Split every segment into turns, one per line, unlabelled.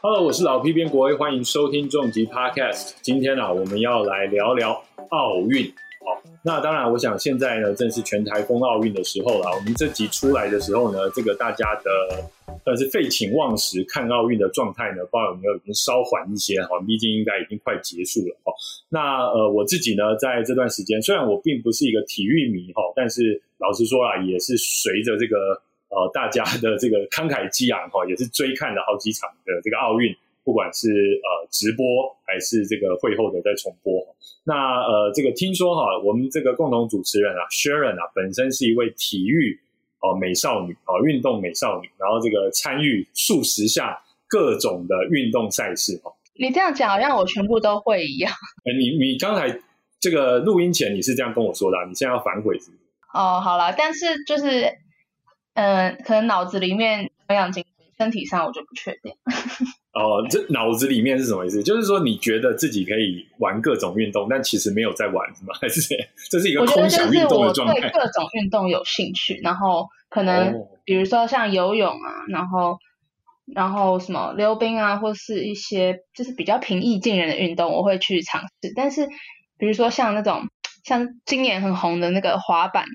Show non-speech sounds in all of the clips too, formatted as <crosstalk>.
Hello，我是老 P 边国威，欢迎收听重疾 Podcast。今天啊，我们要来聊聊奥运。好，那当然，我想现在呢，正是全台风奥运的时候了。我们这集出来的时候呢，这个大家的算是废寝忘食看奥运的状态呢，不知道有没有已经稍缓一些哈？毕竟应该已经快结束了哈。那呃，我自己呢，在这段时间，虽然我并不是一个体育迷哈，但是老实说啊，也是随着这个。呃，大家的这个慷慨激昂哈，也是追看了好几场的这个奥运，不管是呃直播还是这个会后的在重播。那呃，这个听说哈，我们这个共同主持人啊，Sharon 啊，本身是一位体育哦美少女哦，运动美少女，然后这个参与数十项各种的运动赛事哈。
你这样讲好像我全部都会一样。
哎，你你刚才这个录音前你是这样跟我说的，你现在要反悔是？
哦，好了，但是就是。嗯，可能脑子里面培养精身体上我就不确定。<laughs>
哦，这脑子里面是什么意思？就是说你觉得自己可以玩各种运动，但其实没有在玩，是吗？<laughs> 还是这是一个空想运动的状态？
对各种运动有兴趣，然后可能比如说像游泳啊，然后然后什么溜冰啊，或是一些就是比较平易近人的运动，我会去尝试。但是比如说像那种像今年很红的那个滑板，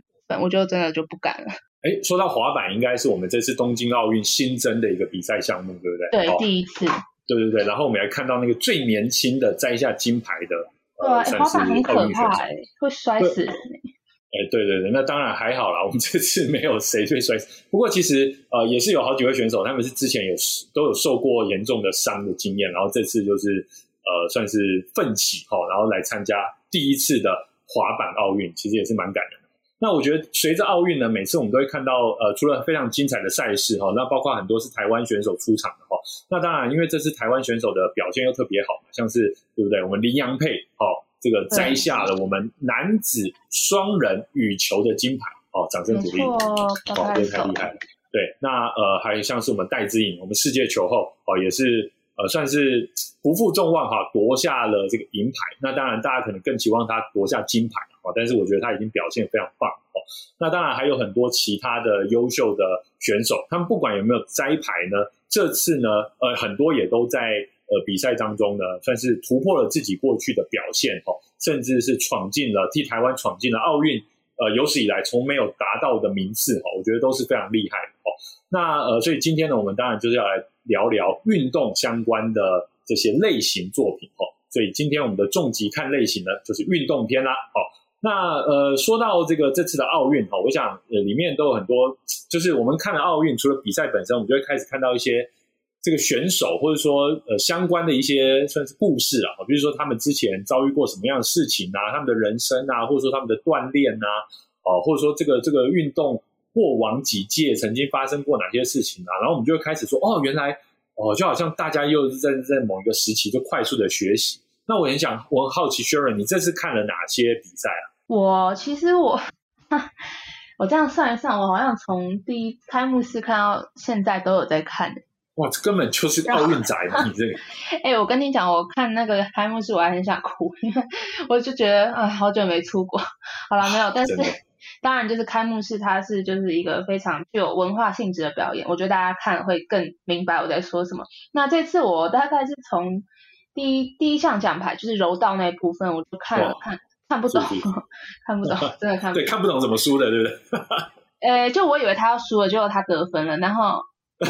我就真的就不敢了。
哎，说到滑板，应该是我们这次东京奥运新增的一个比赛项目，对不
对？对，第一次。
对对对，然后我们还看到那个最年轻的摘下金牌的，
对，滑板很可怕，会摔死人。
哎，对对对，那当然还好啦，我们 <laughs> 这次没有谁最摔死。不过其实呃，也是有好几位选手，他们是之前有都有受过严重的伤的经验，然后这次就是呃，算是奋起哈，然后来参加第一次的滑板奥运，其实也是蛮感人。那我觉得随着奥运呢，每次我们都会看到，呃，除了非常精彩的赛事哈，那包括很多是台湾选手出场的哈。那当然，因为这次台湾选手的表现又特别好，像是对不对？我们林洋配哦，这个摘下了我们男子双人羽球的金牌哦，掌声鼓励
哦，
这太厉害了。对，那呃，还有像是我们戴资颖，我们世界球后哦，也是呃，算是不负众望哈，夺下了这个银牌。那当然，大家可能更期望他夺下金牌。但是我觉得他已经表现非常棒哦。那当然还有很多其他的优秀的选手，他们不管有没有摘牌呢，这次呢，呃，很多也都在呃比赛当中呢，算是突破了自己过去的表现哦，甚至是闯进了替台湾闯进了奥运呃有史以来从没有达到的名次哦，我觉得都是非常厉害的哦。那呃，所以今天呢，我们当然就是要来聊聊运动相关的这些类型作品哦。所以今天我们的重疾看类型呢，就是运动片啦哦。那呃，说到这个这次的奥运哈，我想呃里面都有很多，就是我们看了奥运，除了比赛本身，我们就会开始看到一些这个选手或者说呃相关的一些算是故事啊，比如说他们之前遭遇过什么样的事情啊，他们的人生啊，或者说他们的锻炼啊，哦，或者说这个这个运动过往几届曾经发生过哪些事情啊，然后我们就会开始说，哦，原来哦，就好像大家又是在在某一个时期就快速的学习。那我很想，我很好奇，Sharon，你这次看了哪些比赛啊？
我其实我，<laughs> 我这样算一算，我好像从第一开幕式看到现在都有在看。
哇，这根本就是奥运宅嘛！你这个，<laughs>
哎，我跟你讲，我看那个开幕式，我还很想哭，因为我就觉得啊，好久没出国。好了，没有，但是 <laughs> 当然就是开幕式，它是就是一个非常具有文化性质的表演，我觉得大家看会更明白我在说什么。那这次我大概是从。第一第一项奖牌就是柔道那一部分，我就看了看看不懂，看不懂，真的看不懂。<laughs>
对，看不懂怎么输的，对不对？
呃，就我以为他要输了，结果他得分了，然后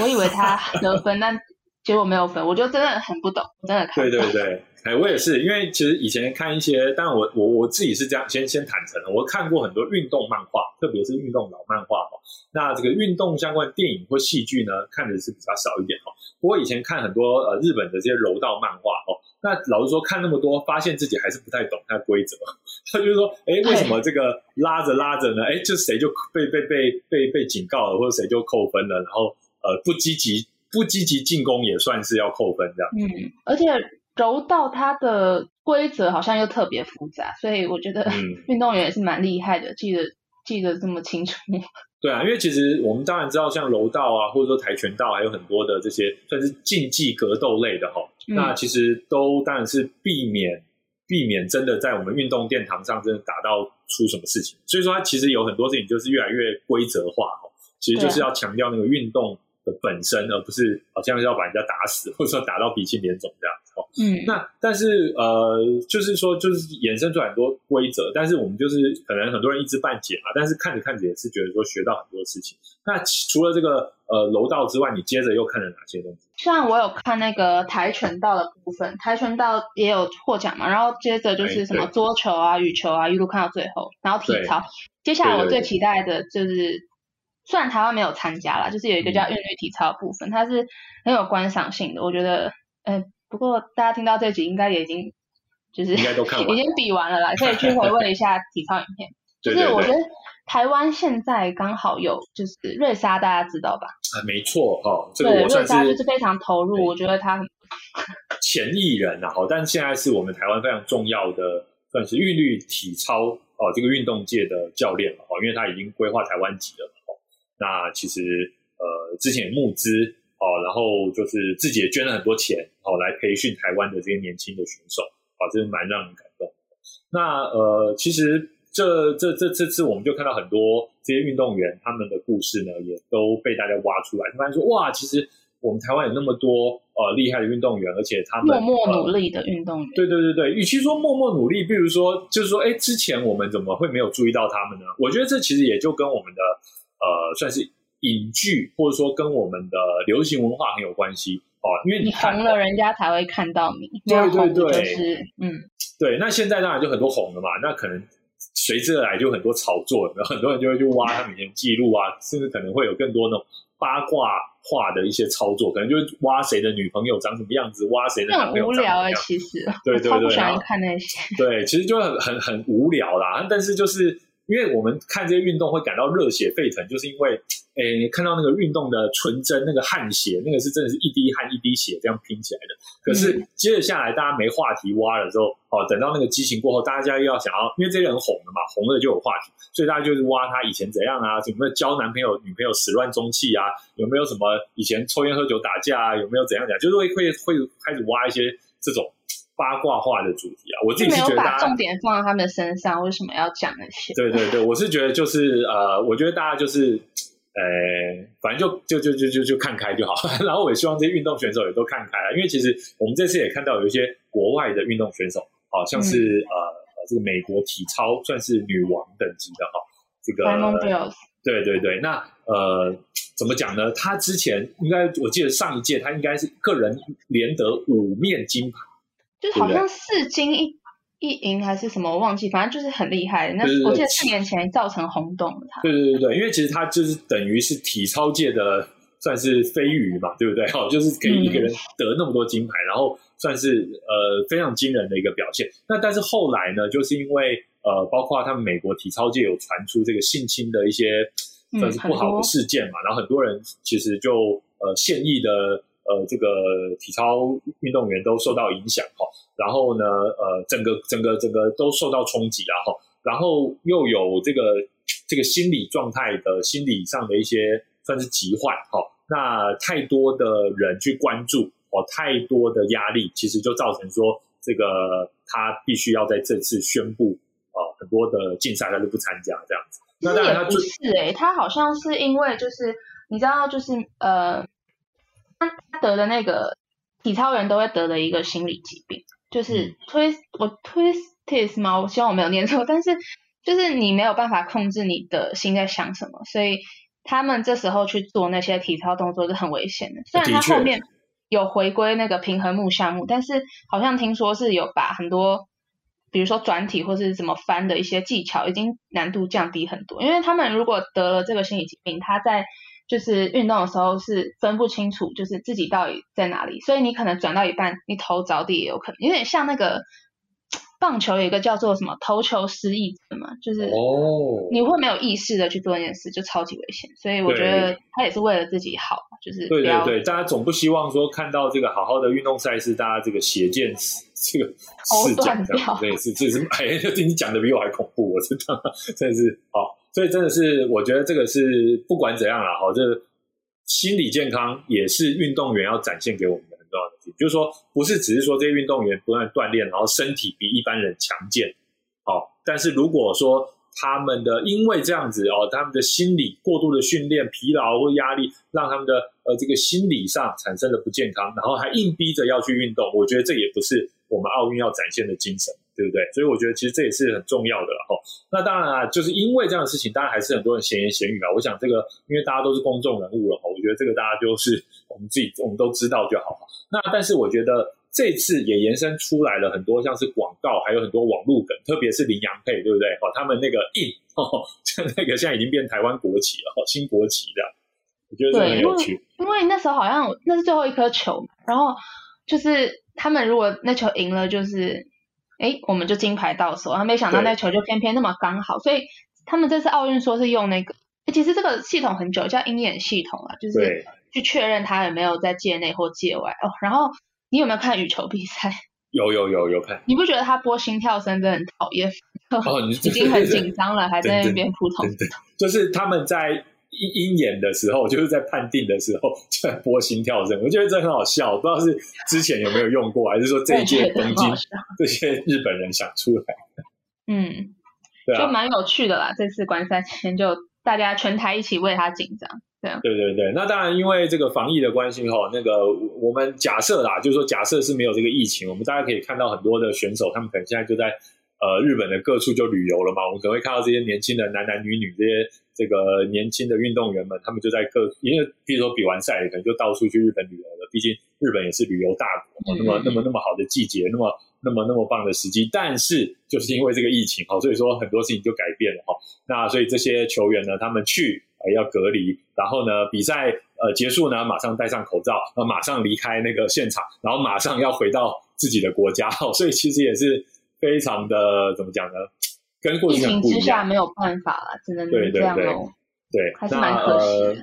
我以为他得分，但结果没有分，我就真的很不懂，真的看。
对对对。哎，我也是，因为其实以前看一些，但我我我自己是这样，先先坦诚了，我看过很多运动漫画，特别是运动老漫画哦。那这个运动相关电影或戏剧呢，看的是比较少一点哦。不过以前看很多呃日本的这些柔道漫画哦，那老实说看那么多，发现自己还是不太懂它的规则。他 <laughs> 就是说，哎，为什么这个拉着拉着呢？哎，就谁就被被被被被警告了，或者谁就扣分了，然后呃不积极不积极进攻也算是要扣分这样。
嗯，而且。柔道它的规则好像又特别复杂，所以我觉得 <laughs> 运动员也是蛮厉害的，记得记得这么清楚。<laughs>
对啊，因为其实我们当然知道，像柔道啊，或者说跆拳道，还有很多的这些算是竞技格斗类的哈，那其实都当然是避免避免真的在我们运动殿堂上真的打到出什么事情。所以说，它其实有很多事情就是越来越规则化哈。其实就是要强调那个运动的本身，而不是好像要把人家打死，或者说打到鼻青脸肿这样子哦。
嗯，
那但是呃，就是说就是衍生出很多规则，但是我们就是可能很多人一知半解嘛，但是看着看着也是觉得说学到很多事情。那除了这个呃楼道之外，你接着又看了哪些东西？
像我有看那个跆拳道的部分，跆拳道也有获奖嘛，然后接着就是什么桌球啊、羽球啊，一路看到最后，然后体操。接下来我最期待的就是，虽然台湾没有参加啦，就是有一个叫
嗯
韵律体操的部分，它是很有观赏性的。我觉得，呃，不过大家听到这集应该也已经就是
应该都看 <laughs>
已经比完了啦，可以去回味一下体操影片。<laughs> 就是我觉得台湾现在刚好有就是瑞莎，大家知道吧？
啊，没错哈，这个，我算
瑞莎就是非常投入，我觉得他很
前艺人啊，好，但现在是我们台湾非常重要的，算是韵律体操哦，这个运动界的教练了哦，因为他已经规划台湾籍了。那其实呃，之前也募资哦，然后就是自己也捐了很多钱哦，来培训台湾的这些年轻的选手啊，真是蛮让人感动。那呃，其实这这这这次我们就看到很多这些运动员他们的故事呢，也都被大家挖出来，发现说哇，其实我们台湾有那么多呃厉害的运动员，而且他们
默默努
呃
力的运动员。
对对对对，与其说默默努力，比如说就是说，哎，之前我们怎么会没有注意到他们呢？我觉得这其实也就跟我们的呃，算是影剧或者说跟我们的流行文化很有关系哦。因为
你
看
红了，人家才会看到你。
对对对
就是嗯，
对，那现在当然就很多红了嘛，那可能随之而来就很多炒作，然后很多人就会去挖他们以前记录啊，甚至可能会有更多那种八卦化的一些操作，可能就是挖谁的女朋友长什么样子，挖谁的
那
男朋友
很无聊哎、
长什么样子。
其实
对
我超不喜欢看那些。
对，其实就很很很无聊啦。但是就是因为我们看这些运动会感到热血沸腾，就是因为诶看到那个运动的纯真，那个汗血，那个是真的是一滴汗一滴血这样拼起来的。可是接着下来，大家没话题挖了之后，哦，等到那个激情过后，大家又要想要，因为这些人红了嘛，红了就有话题，所以大家就是挖他以前怎样啊，有没有交男朋友女朋友始乱终弃啊，有没有什么以前抽烟喝酒打架啊，有没有怎样讲，就是会会会开始挖一些这种。八卦化的主题啊，我自己
没有把
是觉得大家
重点放在他们身上，为什么要讲那些？
对对对，我是觉得就是呃，我觉得大家就是呃，反正就就就就就就看开就好。<laughs> 然后我也希望这些运动选手也都看开了，因为其实我们这次也看到有一些国外的运动选手，好、像是、呃呃这个美国体操算是女王等级的哈、这个对对对，那呃怎么讲呢？他之前应该我记得上一届他应该是个人连得五面金牌。
就是好像四金一一银还是什么，我忘记，反正就是很厉害。那我记得四年前造成轰动了他。
对对对对，因为其实他就是等于是体操界的算是飞鱼嘛，对不对？哦，就是给一个人得那么多金牌，然后算是呃非常惊人的一个表现。那但是后来呢，就是因为呃，包括他们美国体操界有传出这个性侵的一些
嗯
算是不好的事件嘛，然后很多人其实就呃现役的呃这个体操运动员都受到影响哈、然后呢呃整个整个整个都受到冲击了哈、然后又有这个这个心理状态的心理上的一些算是疾患哈、那太多的人去关注哦，太多的压力，其实就造成说这个他必须要在这次宣布呃很多的竞赛他就不参加这样子。那当然他最
是诶、他好像是因为就是你知道，就是呃，他他得的那个体操人都会得的一个心理疾病，就是
嗯
twist 我 twistis 吗？我希望我没有念错，但是就是你没有办法控制你的心在想什么，所以他们这时候去做那些体操动作是很危险的。虽然他后面有回归那个平衡木项目，但是好像听说是有把很多。比如说转体或是怎么翻的一些技巧，已经难度降低很多。因为他们如果得了这个心理疾病，他在就是运动的时候是分不清楚，就是自己到底在哪里，所以你可能转到一半，你头着地也有可能，有点像那个棒球有一个叫做什么投球失忆症嘛，就是
哦，
你会没有意识的去做那件事，就超级危险。所以我觉得他也是为了自己好，就是
对对对，大家总不希望说看到这个好好的运动赛事，大家这个血溅这个视角这对，是这是哎，你讲的比我还恐怖，我知道，<laughs> 真的是哦，所以真的是我觉得这个是不管怎样啦，好，这心理健康也是运动员要展现给我们的很重要的事情，就是说不是只是说这些运动员不断锻炼，然后身体比一般人强健，哦，但是如果说他们的因为这样子哦，他们的心理过度的训练、疲劳或压力，让他们的呃这个心理上产生了不健康，然后还硬逼着要去运动，我觉得这也不是我们奥运要展现的精神。对不对？所以我觉得其实这也是很重要的哈。那当然啊，就是因为这样的事情，当然还是很多人闲言闲语啊。我想这个，因为大家都是公众人物了哈，我觉得这个大家就是我们自己我们都知道就好。那但是我觉得这次也延伸出来了很多像是广告，还有很多网络梗，特别是羚羊配，对不对？哦，他们那个印哦，那个现在已经变台湾国旗了，新国旗的，我觉得这很有趣。
因为那时候好像那是最后一颗球嘛，然后就是他们如果那球赢了，就是。哎，我们就金牌到手，然后没想到那球就偏偏那么刚好，所以他们这次奥运说是用那个，其实这个系统很久，叫鹰眼系统啊，就是去确认他有没有在界内或界外哦。然后你有没有看羽球比赛？<laughs>
有有有有看。
你不觉得他播心跳声真的很讨厌？
哦，你 <laughs>
已经很紧张了，还在那边扑通。
就是他们在。鹰眼的时候，就是在判定的时候就在播心跳声，我觉得这很好笑。不知道是之前有没有用过，还是说这一届东京这些日本人想出来的？
嗯，就蛮有趣的啦。这次关赛前就大家全台一起为他紧张，对
对对对。那当然，因为这个防疫的关系哈，那个我们假设啦，就是说假设是没有这个疫情，我们大家可以看到很多的选手，他们可能现在就在。呃，日本的各处就旅游了嘛，我们可能会看到这些年轻的男男女女，这些这个年轻的运动员们，他们就在各，因为比如说比完赛，可能就到处去日本旅游了。毕竟日本也是旅游大国，那么那么那么好的季节，那么那么那么棒的时机，但是就是因为这个疫情哈，所以说很多事情就改变了哈。那所以这些球员呢，他们去呃要隔离，然后呢比赛呃结束呢，马上戴上口罩，呃马上离开那个现场，然后马上要回到自己的国家哈。所以其实也是。非常的怎么讲呢？跟过去很不一样。
之下没有办法了，只能这样喽。
对，
还是蛮可惜。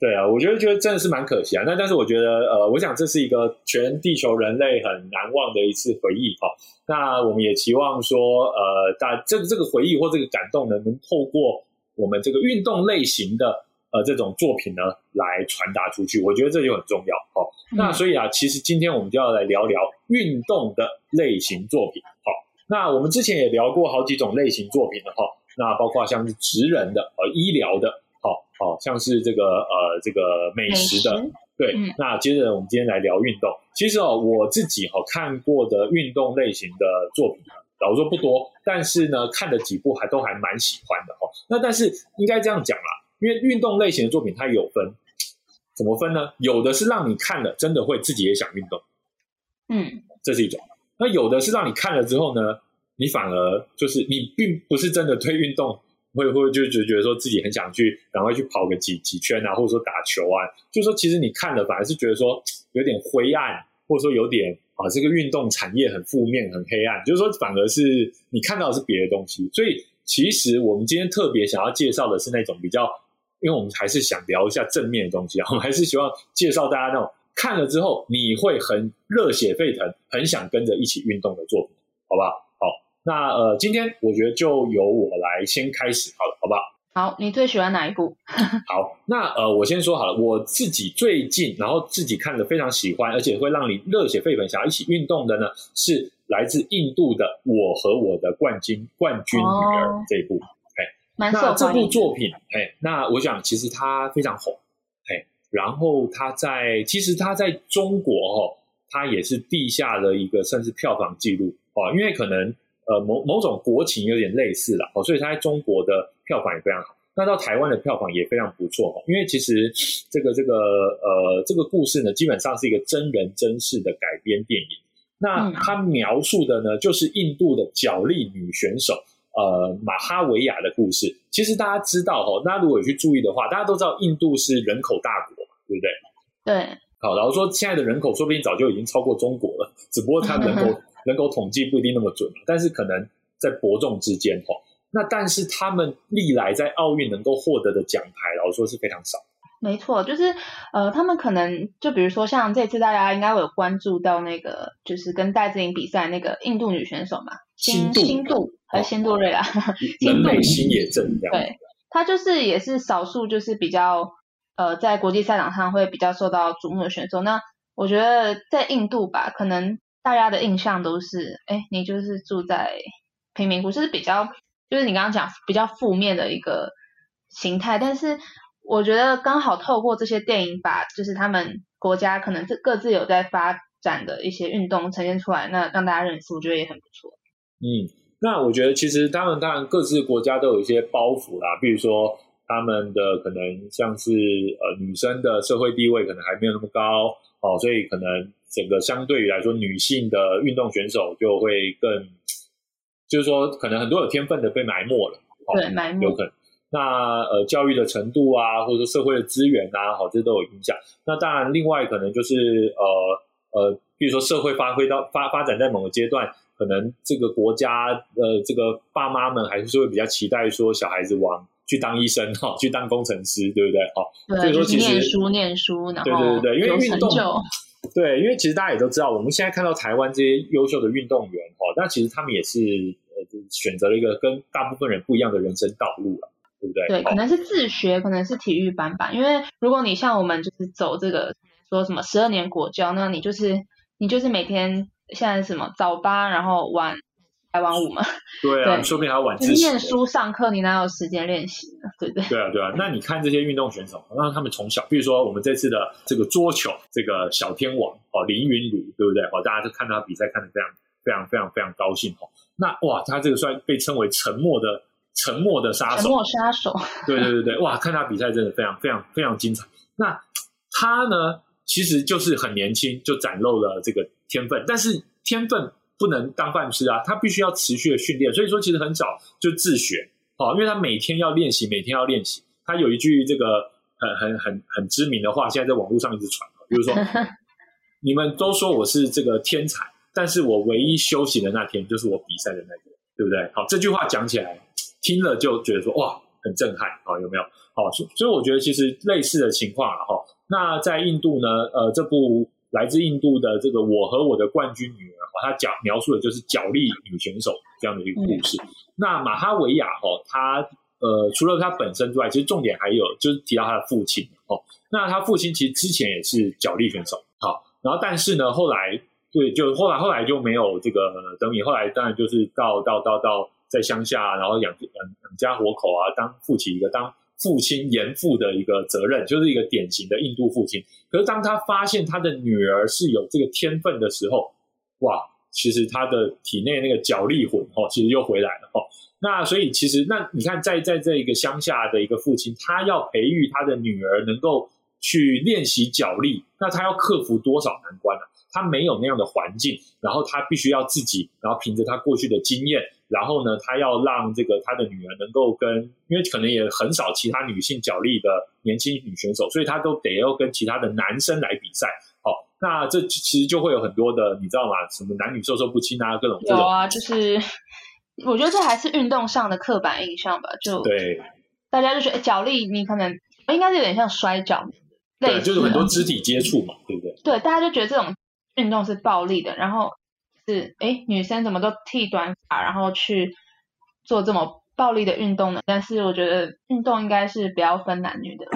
对啊，我觉得觉得真的是蛮可惜啊。那但是我觉得呃，我想这是一个全地球人类很难忘的一次回忆哈。那我们也期望说呃，大这个这个回忆或这个感动呢，能透过我们这个运动类型的呃这种作品呢来传达出去。我觉得这就很重要哦。那所以啊，其实今天我们就要来聊聊运动的类型作品。那我们之前也聊过好几种类型作品的哈，那包括像是职人的、呃医疗的，好好像是这个呃这个美食的，对。那接着我们今天来聊运动。其实哦，我自己哈看过的运动类型的作品，老实说不多，但是呢看了几部还都还蛮喜欢的哈。那但是应该这样讲啦，因为运动类型的作品它有分，怎么分呢？有的是让你看了真的会自己也想运动，
嗯，
这是一种。那有的是让你看了之后呢，你反而就是你并不是真的推运动，会会就就觉得说自己很想去赶快去跑个几几圈啊，或者说打球啊，就说其实你看了反而是觉得说有点灰暗，或者说有点啊这个运动产业很负面很黑暗，就是说反而是你看到的是别的东西。所以其实我们今天特别想要介绍的是那种比较，因为我们还是想聊一下正面的东西啊，我们还是希望介绍大家那种。看了之后，你会很热血沸腾，很想跟着一起运动的作品，好吧？好，那呃，今天我觉得就由我来先开始，好了，好不好？
好，你最喜欢哪一部？<laughs>
好，那呃，我先说好了，我自己最近然后自己看的非常喜欢，而且会让你热血沸腾，想要一起运动的呢，是来自印度的《我和我的冠军冠军女儿》这一部。哎，那这部作品，哎，那我想其实它非常红。然后他在，其实他在中国哦，他也是地下的一个算是票房记录哦，因为可能呃某某种国情有点类似了哦，所以他在中国的票房也非常好。那到台湾的票房也非常不错哦，因为其实这个这个呃这个故事呢，基本上是一个真人真事的改编电影。那他描述的呢，就是印度的角力女选手呃马哈维亚的故事。其实大家知道哦，大家如果有去注意的话，大家都知道印度是人口大国。对不对？
对，
好，然后说现在的人口说不定早就已经超过中国了，<laughs> 只不过它人口 <laughs> 人口统计不一定那么准，但是可能在伯仲之间哈。那但是他们历来在奥运能够获得的奖牌，老实说是非常少。
没错，就是呃，他们可能就比如说像这次大家应该会有关注到那个，就是跟戴资颖比赛那个印度女选手嘛，
新
新度还是新度瑞拉，
人类 <laughs> 新野镇这样。
对，她就是也是少数，就是比较。呃，在国际赛场上会比较受到瞩目的选手，那我觉得在印度吧，可能大家的印象都是，哎，你就是住在贫民窟，就是比较就是你刚刚讲比较负面的一个形态，但是我觉得刚好透过这些电影，把就是他们国家可能这各自有在发展的一些运动呈现出来，那让大家认识，我觉得也很不错。
嗯，那我觉得其实他们当然各自国家都有一些包袱啦，比如说他们的可能像是呃女生的社会地位可能还没有那么高哦，所以可能整个相对于来说，女性的运动选手就会更。就是说，可能很多有天分的被埋没了，
对，埋没
有可能。那呃，教育的程度啊，或者说社会的资源啊，好，这都有影响。那当然，另外可能就是呃呃，比如说社会发挥到发发展在某个阶段，可能这个国家呃，这个爸妈们还是会比较期待说小孩子往去当医生 <laughs> 哈，去当工程师，对不对？哦，
所以说其实念书念书，然后对
对对对，因为运动。<laughs> 对，因为其实大家也都知道，我们现在看到台湾这些优秀的运动员哈，那其实他们也是呃选择了一个跟大部分人不一样的人生道路了，对不对？
对，可能是自学，可能是体育班吧。因为如果你像我们就是走这个说什么十二年国教，那你就是你就是每天现在什么早八，然后晚。台湾舞嘛，<laughs>
对啊，说不定还要晚自
习。念书上课，你哪有时间练习呢？对不对？
对啊，对啊。那你看这些运动选手，让他们从小，比如说我们这次的这个桌球，这个小天王哦，林云儒，对不对？哦，大家都看他比赛，看得非常、非常、非常、非常高兴哦。那哇，他这个算被称为沉默的、沉默的杀手。
沉默杀手。
对对对对，哇，看他比赛真的非常、非常、非常精彩。那他呢，其实就是很年轻就展露了这个天分，但是天分。不能当饭吃啊，他必须要持续的训练。所以说，其实很早就自学，哦，因为他每天要练习，每天要练习。他有一句这个很很很很知名的话，现在在网络上一直传，比如说，<laughs> 你们都说我是这个天才，但是我唯一休息的那天就是我比赛的那个，对不对？好，这句话讲起来听了就觉得说哇，很震撼，好，有没有？好，所以我觉得其实类似的情况了哈。那在印度呢，呃，这部。来自印度的这个我和我的冠军女儿，哈，她讲描述的就是脚力女选手这样的一个故事。那马哈维亚，哈，她呃，除了她本身之外，其实重点还有就是提到她的父亲，哦，那她父亲其实之前也是脚力选手，好，然后但是呢，后来对，就后来后来就没有这个等你，后来当然就是到到到到在乡下，然后养养养家活口啊，当父亲一个当。父亲严父的一个责任，就是一个典型的印度父亲。可是当他发现他的女儿是有这个天分的时候，哇，其实他的体内那个脚力魂哦，其实又回来了哦。那所以其实那你看，在在这一个乡下的一个父亲，他要培育他的女儿能够去练习脚力，那他要克服多少难关呢？他没有那样的环境，然后他必须要自己，然后凭着他过去的经验。然后呢，他要让这个他的女儿能够跟，因为可能也很少其他女性角力的年轻女选手，所以他都得要跟其他的男生来比赛。好，那这其实就会有很多的，你知道吗？什么男女授受不亲啊，各种
有啊，就是我觉得这还是运动上的刻板印象吧。就
对，
大家就觉得脚力，你可能应该是有点像摔跤，
对，就是很多肢体接触嘛，对不对？
对，大家就觉得这种运动是暴力的，然后。是哎，女生怎么都剃短发，然后去做这么暴力的运动呢？但是我觉得运动应该是不要分男女的。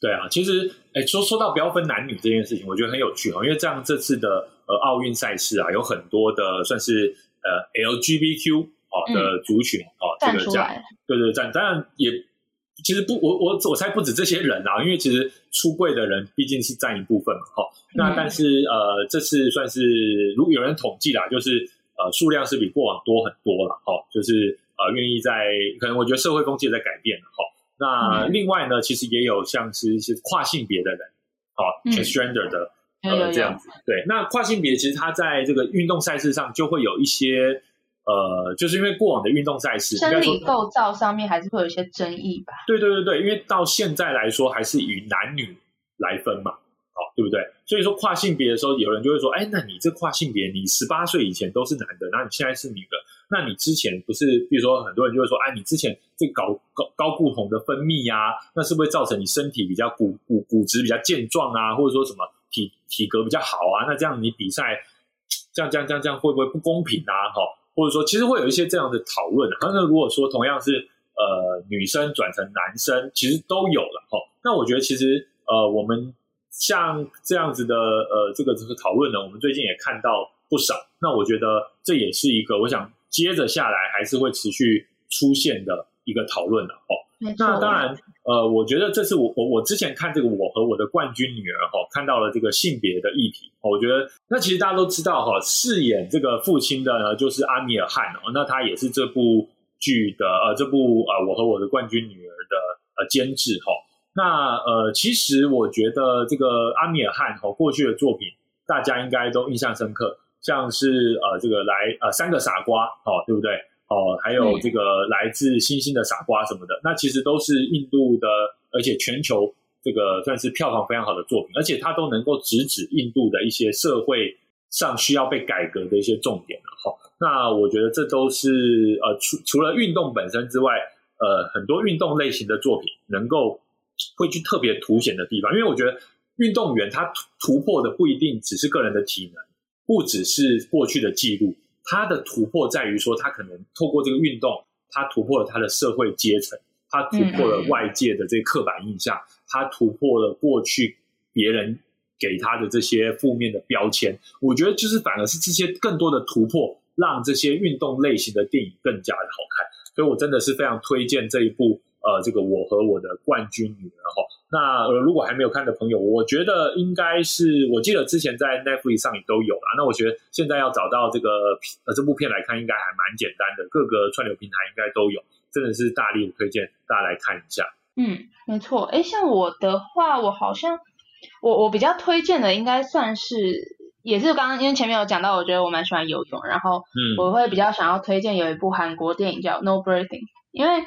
对啊，其实哎，说说到不要分男女这件事情，我觉得很有趣哦，因为这样这次的呃奥运赛事啊，有很多的算是呃 LGBTQ 哦的族群哦，这个这样，对对站，当然也。其实不，我我我猜不止这些人啊，因为其实出柜的人毕竟是占一部分嘛，哈。那但是呃，这次算是如果有人统计啦，就是呃数量是比过往多很多了，哈。就是呃愿意在可能我觉得社会风气在改变了，哈。那另外呢，其实也有像是是跨性别的人，好，transgender 的呃这样子。对，那跨性别其实他在这个运动赛事上就会有一些。呃，就是因为过往的运动赛事，
生理构造上面还是会有一些争议吧。
对对对对，因为到现在来说，还是以男女来分嘛，好，对不对？所以说跨性别的时候，有人就会说，哎，那你这跨性别，你十八岁以前都是男的，那你现在是女的，那你之前不是，比如说很多人就会说，哎，你之前这搞高高固酮的分泌呀，那是不是造成你身体比较骨骨骨质比较健壮啊，或者说什么体体格比较好啊？那这样你比赛，这样这样这样这样会不会不公平啊？哈。或者说，其实会有一些这样的讨论。那如果说同样是呃女生转成男生，其实都有了哈。那我觉得其实呃我们像这样子的呃这个这个讨论呢，我们最近也看到不少。那我觉得这也是一个，我想接着下来还是会持续出现的一个讨论的哦。
没
那当然，呃，我觉得这是我我我之前看这个我和我的冠军女儿哈，看到了这个性别的议题。我觉得那其实大家都知道哈，饰演这个父亲的呢就是阿米尔汗哦，那他也是这部剧的呃这部呃我和我的冠军女儿的呃监制哈。那呃，其实我觉得这个阿米尔汗哈过去的作品大家应该都印象深刻，像是呃这个来呃三个傻瓜哦，对不对？哦，还有这个来自星星的傻瓜什么的，那其实都是印度的，而且全球这个算是票房非常好的作品，而且它都能够直指印度的一些社会上需要被改革的一些重点了哈。那我觉得这都是呃除除了运动本身之外，呃很多运动类型的作品能够会去特别凸显的地方，因为我觉得运动员他突破的不一定只是个人的体能，不只是过去的记录。他的突破在于说，他可能透过这个运动，他突破了他的社会阶层，他突破了外界的这刻板印象，他突破了过去别人给他的这些负面的标签。我觉得就是反而是这些更多的突破，让这些运动类型的电影更加的好看。所以我真的是非常推荐这一部。呃，这个我和我的冠军女儿哈，那呃，如果还没有看的朋友，我觉得应该是，我记得之前在 Netflix 上也都有了。那我觉得现在要找到这个呃这部片来看，应该还蛮简单的，各个串流平台应该都有，真的是大力推荐大家来看一下。
嗯，没错。哎，像我的话，我好像我我比较推荐的应该算是，也是刚刚因为前面有讲到，我觉得我蛮喜欢游泳，然后嗯，我会比较想要推荐有一部韩国电影叫《No Breathing》，因为。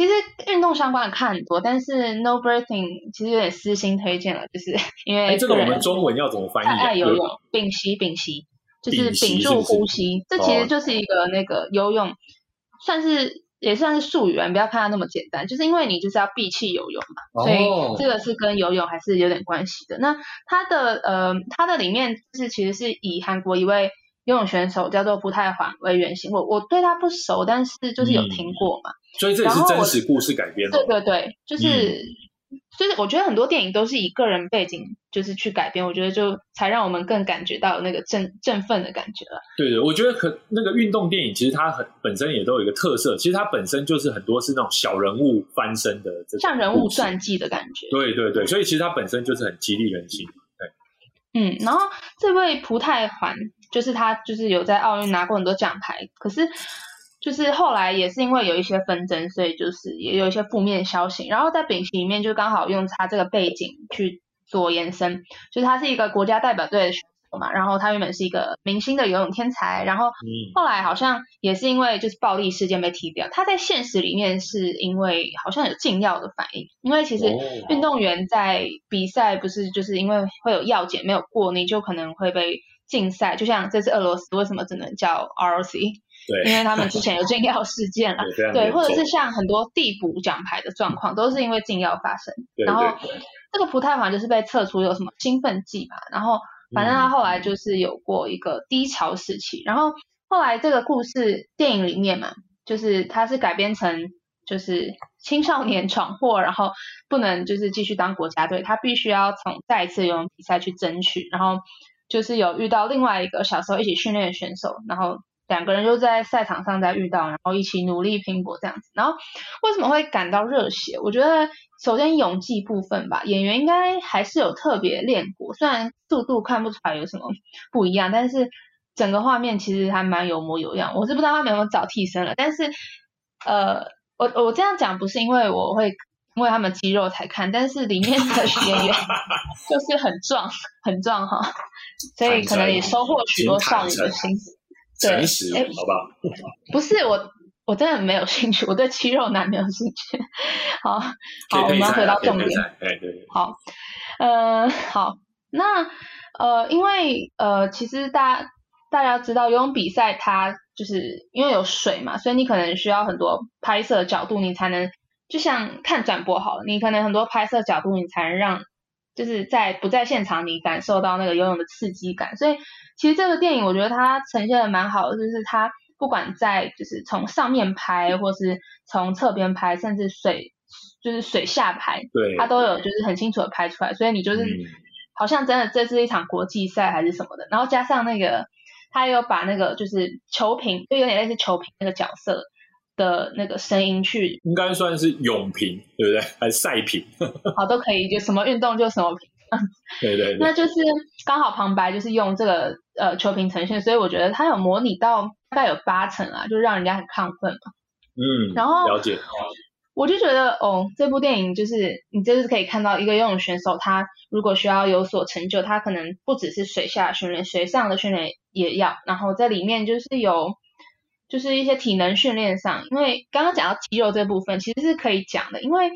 其实运动相关的看很多，但是 No Breathing 其实有点私心推荐了，就是 <laughs> 因为
这个我们中文要怎么翻译？
爱游泳，屏息屏息，就是屏住呼吸。这其实就是一个那个游泳，算是也算是术语，你不要看它那么简单，就是因为你就是要闭气游泳嘛，所以这个是跟游泳还是有点关系的。那它的呃，它的里面是其实是以韩国一位。游泳选手叫做朴泰桓为原型，我我对他不熟，但是就是有听过嘛。
所以这也是真实故事改编的。
对对对，就是就是我觉得很多电影都是以个人背景就是去改编，我觉得就才让我们更感觉到那个振振奋的感觉了。
对对，我觉得可那个运动电影其实它很本身也都有一个特色，其实它本身就是很多是那种小人物翻身的，
像人物传记的感觉。
对对对，所以其实它本身就是很激励人心。
对，嗯，然后这位朴泰桓。就是他，就是有在奥运拿过很多奖牌，可是就是后来也是因为有一些纷争，所以就是也有一些负面消息。然后在丙级里面就刚好用他这个背景去做延伸，就是他是一个国家代表队的选手嘛，然后他原本是一个明星的游泳天才，然后后来好像也是因为就是暴力事件被踢掉。他在现实里面是因为好像有禁药的反应，因为其实运动员在比赛不是就是因为会有药检没有过，你就可能会被。禁赛就像这次俄罗斯为什么只能叫 ROC？
对，
因为他们之前有禁药事件了。<laughs> 对，或者是像很多递补奖牌的状况，都是因为禁药发生。然后这个葡泰环就是被测出有什么兴奋剂嘛，然后反正他后来就是有过一个低潮时期。然后后来这个故事电影里面嘛，就是它是改编成就是青少年闯祸，然后不能就是继续当国家队，他必须要从再一次游泳比赛去争取，然后。就是有遇到另外一个小时候一起训练的选手，然后两个人就在赛场上在遇到，然后一起努力拼搏这样子。然后为什么会感到热血？我觉得首先泳技部分吧，演员应该还是有特别练过，虽然速度看不出来有什么不一样，但是整个画面其实还蛮有模有样。我是不知道他们有没有找替身了，但是呃，我我这样讲不是因为我会。因为他们肌肉才看，但是里面的 <laughs> 演员就是很壮，很壮哈，所以可能也收获许多少女的心。
对，哎，好不好？
不是我，我真的没有兴趣，我对肌肉男没有兴趣。好，好，我们要回到重点。
哎，对。
好，呃，好，那呃，因为呃，其实大家大家知道游泳比赛，它就是因为有水嘛，所以你可能需要很多拍摄角度，你才能。就像看转播好了，你可能很多拍摄角度，你才能让就是在不在现场，你感受到那个游泳的刺激感。所以其实这个电影我觉得它呈现的蛮好的，就是它不管在就是从上面拍，或是从侧边拍，甚至水就是水下拍，
对，
它都有就是很清楚的拍出来。所以你就是好像真的这是一场国际赛还是什么的。然后加上那个他有把那个就是球评，就有点类似球评那个角色。的那个声音去，
应该算是泳评，对不对？还是赛评？
好，<laughs> 都可以，就什么运动就什么评。
对对，
那就是刚好旁白就是用这个呃球评呈现，所以我觉得他有模拟到大概有八成啊，就让人家很亢奋嘛。
嗯，
然后
了解。
我就觉得哦，这部电影就是你就是可以看到一个游泳选手，他如果需要有所成就，他可能不只是水下训练，水上的训练也要。然后在里面就是有就是一些体能训练上，因为刚刚讲到肌肉这部分其实是可以讲的，因为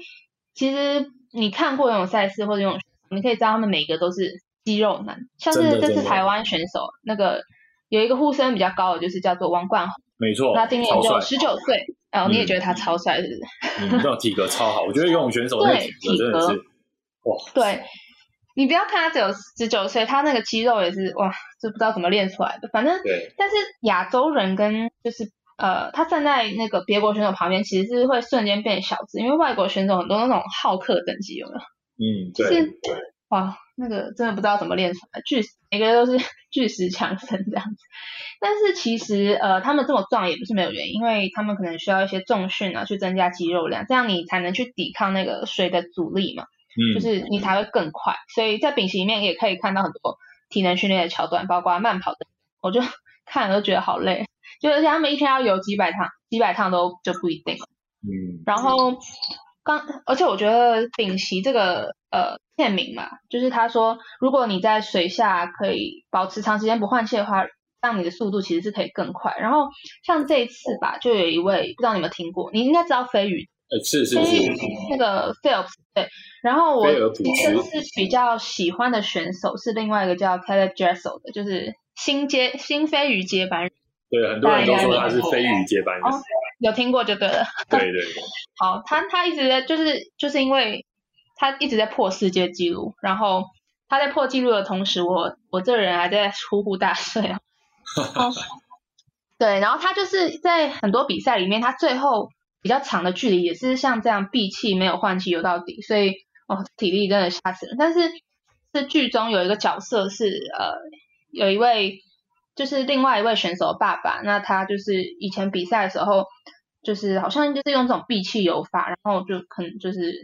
其实你看过游泳赛事或者游泳，你可以知道他们每个都是肌肉男，像是这次台湾选手那个有一个呼声比较高的，就是叫做王冠宏，
没错，
他今年就十九岁。哦，你也觉得他超帅，是不
是？嗯，这种体格超好，我觉得游泳选手那体格真的是哇。
对，你不要看他只有十九岁，他那个肌肉也是哇，就不知道怎么练出来的。反正，
对。
但是亚洲人跟就是呃，他站在那个别国选手旁边，其实是会瞬间变小只，因为外国选手很多那种好客等级有没有？
嗯，对。
哇，那个真的不知道怎么练出来，巨每个都是 <laughs> 巨石强森这样子。但是其实呃，他们这么壮也不是没有原因，因为他们可能需要一些重训啊，去增加肌肉量，这样你才能去抵抗那个水的阻力嘛。嗯。就是你才会更快。所以在丙烯里面也可以看到很多体能训练的桥段，包括慢跑的，我就 <laughs> 看了都觉得好累，就而且他们一天要游几百趟，几百趟都就不一定。
嗯。
然后刚，而且我觉得丙烯这个呃。片名嘛，就是他说，如果你在水下可以保持长时间不换气的话，让你的速度其实是可以更快。然后像这一次吧，就有一位不知道你有没有听过，你应该知道飞鱼，
呃，是是是，
那个 Phelps 对。然后我其实是比较喜欢的选手是另外一个叫 Caleb Dressel 的，就是新接新飞鱼接班人。
对，很多人都说他是飞鱼接班人，
有听过就对了。
对对对。<laughs>
好，他他一直在就是就是因为。他一直在破世界纪录，然后他在破纪录的同时，我我这人还在呼呼大睡啊。<laughs> <laughs> 对，然后他就是在很多比赛里面，他最后比较长的距离也是像这样闭气没有换气游到底，所以哦体力真的吓死人。但是这剧中有一个角色是呃有一位就是另外一位选手的爸爸，那他就是以前比赛的时候就是好像就是用这种闭气游法，然后就可能就是。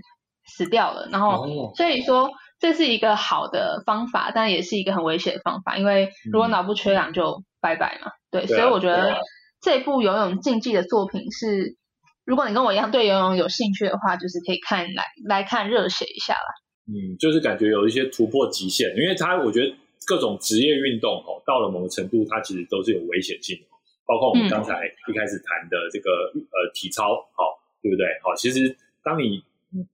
死掉了，然后所以说这是一个好的方法，但也是一个很危险的方法，因为如果脑部缺氧就拜拜嘛。对，所以我觉得这部游泳竞技的作品是，如果你跟我一样对游泳有兴趣的话，就是可以看来来看热血一下啦。
嗯，就是感觉有一些突破极限，因为它我觉得各种职业运动哦，到了某个程度，它其实都是有危险性的，包括我们刚才一开始谈的这个呃体操，好对不对？好，其实当你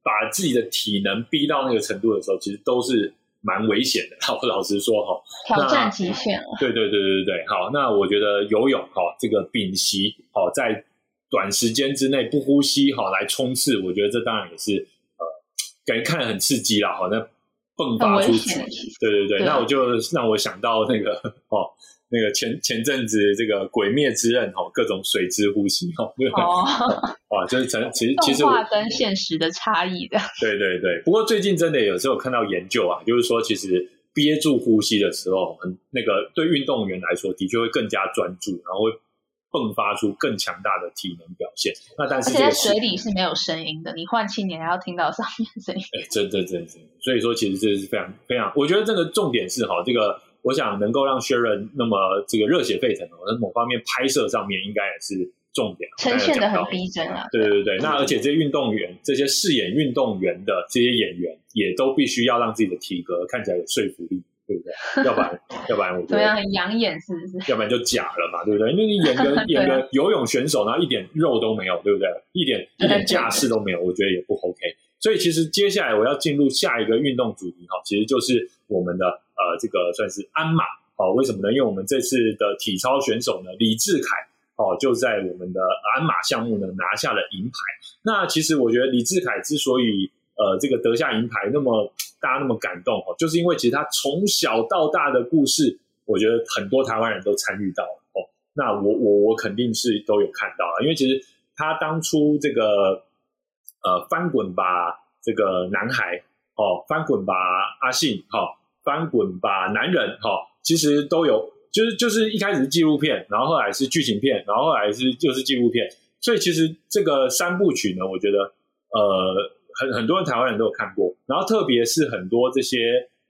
把自己的体能逼到那个程度的时候，其实都是蛮危险的。我 <laughs> 老实说哈，
挑战极限了。
对对对对对好，那我觉得游泳哈，这个屏息好，在短时间之内不呼吸哈来冲刺，我觉得这当然也是呃，感觉看着很刺激啦。好，那迸发出去，对对对，那我就让我想到那个 <laughs> 哦。那个前前阵子这个《鬼灭之刃》哦，各种水之呼吸哦，哦，哇，<laughs> 就是成其实其实
画跟现实的差异的，
对对对。不过最近真的有时候看到研究啊，就是说其实憋住呼吸的时候，很那个对运动员来说，的确会更加专注，然后会迸发出更强大的体能表现。那但是
在水里是没有声音的，你换气你还要听到上面声音。
哎，真真真真，所以说其实这是非常非常，我觉得这个重点是哈，这个。我想能够让 Sharon 那么这个热血沸腾哦，那某方面拍摄上面应该也是重点，
呈现的很逼真啊。
对对对，那而且这些运动员、这些饰演运动员的这些演员，也都必须要让自己的体格看起来有说服力，对不对？要不然，<laughs> 要不然我觉得
很养眼，是不是？
要不然就假了嘛，对不对？因为你演个 <laughs> 演个游泳选手，然后一点肉都没有，对不对？一点一点架势都没有，我觉得也不 OK。所以其实接下来我要进入下一个运动主题哈，其实就是我们的。呃，这个算是鞍马哦？为什么呢？因为我们这次的体操选手呢，李志凯哦，就在我们的鞍马项目呢拿下了银牌。那其实我觉得李志凯之所以呃这个得下银牌，那么大家那么感动哦，就是因为其实他从小到大的故事，我觉得很多台湾人都参与到了哦。那我我我肯定是都有看到啊，因为其实他当初这个呃翻滚吧这个男孩哦，翻滚吧阿信哈。翻滚吧，男人！哈，其实都有，就是就是一开始是纪录片，然后后来是剧情片，然后后来是就是纪录片。所以其实这个三部曲呢，我觉得呃很很多人台湾人都有看过，然后特别是很多这些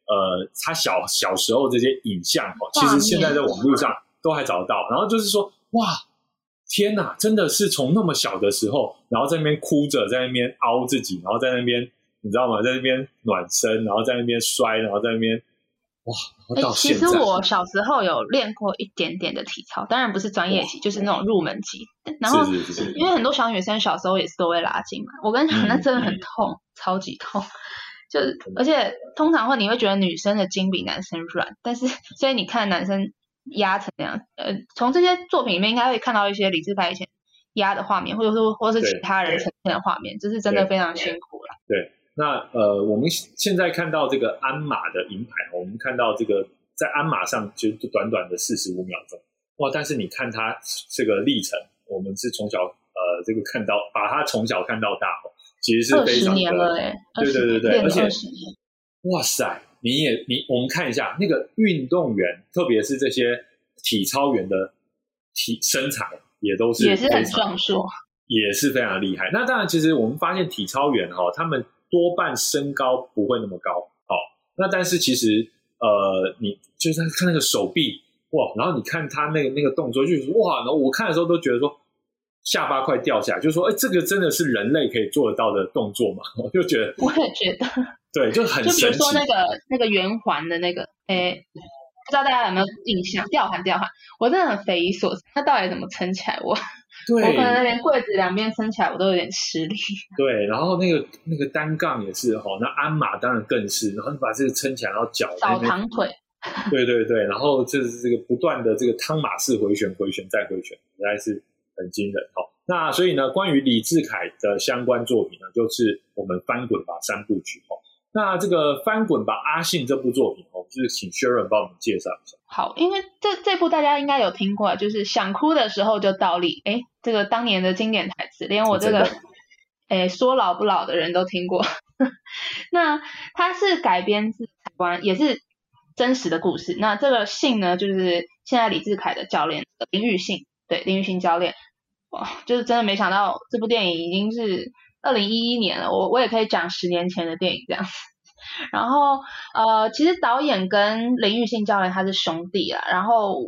呃他小小时候这些影像哦，其实现在在网络上都还找得到。然后就是说哇天呐，真的是从那么小的时候，然后在那边哭着，在那边凹自己，然后在那边你知道吗，在那边暖身，然后在那边摔，然后在那边。哇！
其实我小时候有练过一点点的体操，当然不是专业级，就是那种入门级。然后，因为很多小女生小时候也是都会拉筋嘛。我跟你讲，那真的很痛，超级痛。就是而且通常会你会觉得女生的筋比男生软，但是 <laughs> 所以你看男生压成那样，呃，从这些作品里面应该会看到一些李志凯以前压的画面，或者说或是其他人呈现的画面，这是真的非常辛苦了。
对。那呃，我们现在看到这个鞍马的银牌，我们看到这个在鞍马上就短短的四十五秒钟，哇！但是你看他这个历程，我们是从小呃这个看到，把他从小看到大，其实是非常
的，
对对对对，而且哇塞，你也你我们看一下那个运动员，特别是这些体操员的体身材也都是
也是很壮硕，
也是非常厉害。那当然，其实我们发现体操员哈，他们多半身高不会那么高，好，那但是其实呃，你就是看那个手臂哇，然后你看他那个那个动作，就是哇，然后我看的时候都觉得说下巴快掉下来，就是说，哎，这个真的是人类可以做得到的动作吗？<laughs> 我就觉得，
我也觉得，
对，就很就
比如说那个那个圆环的那个，哎，不知道大家有没有印象？吊环吊环，我真的很匪夷所思，它到底怎么撑起来？我。
我
可能连柜子两边撑起来我都有点吃力。<laughs>
对，然后那个那个单杠也是哈，那鞍马当然更是，然后你把这个撑起来，然后脚
扫堂腿。
对对对，然后就是这个不断的这个汤马式回旋、回旋再回旋，实在是很惊人哦。那所以呢，关于李志凯的相关作品呢，就是我们翻滚吧三部曲哦。那这个翻滚吧阿信这部作品哦，就是请 Sharon 帮我们介绍一下。
好，因为这这部大家应该有听过，就是想哭的时候就倒立，哎，这个当年的经典台词，连我这个哎 <laughs> 说老不老的人都听过。<laughs> 那它是改编自台湾，也是真实的故事。那这个信呢，就是现在李志凯的教练林玉信，对林玉信教练，哇，就是真的没想到这部电影已经是二零一一年了，我我也可以讲十年前的电影这样子。然后，呃，其实导演跟林玉信教练他是兄弟啊。然后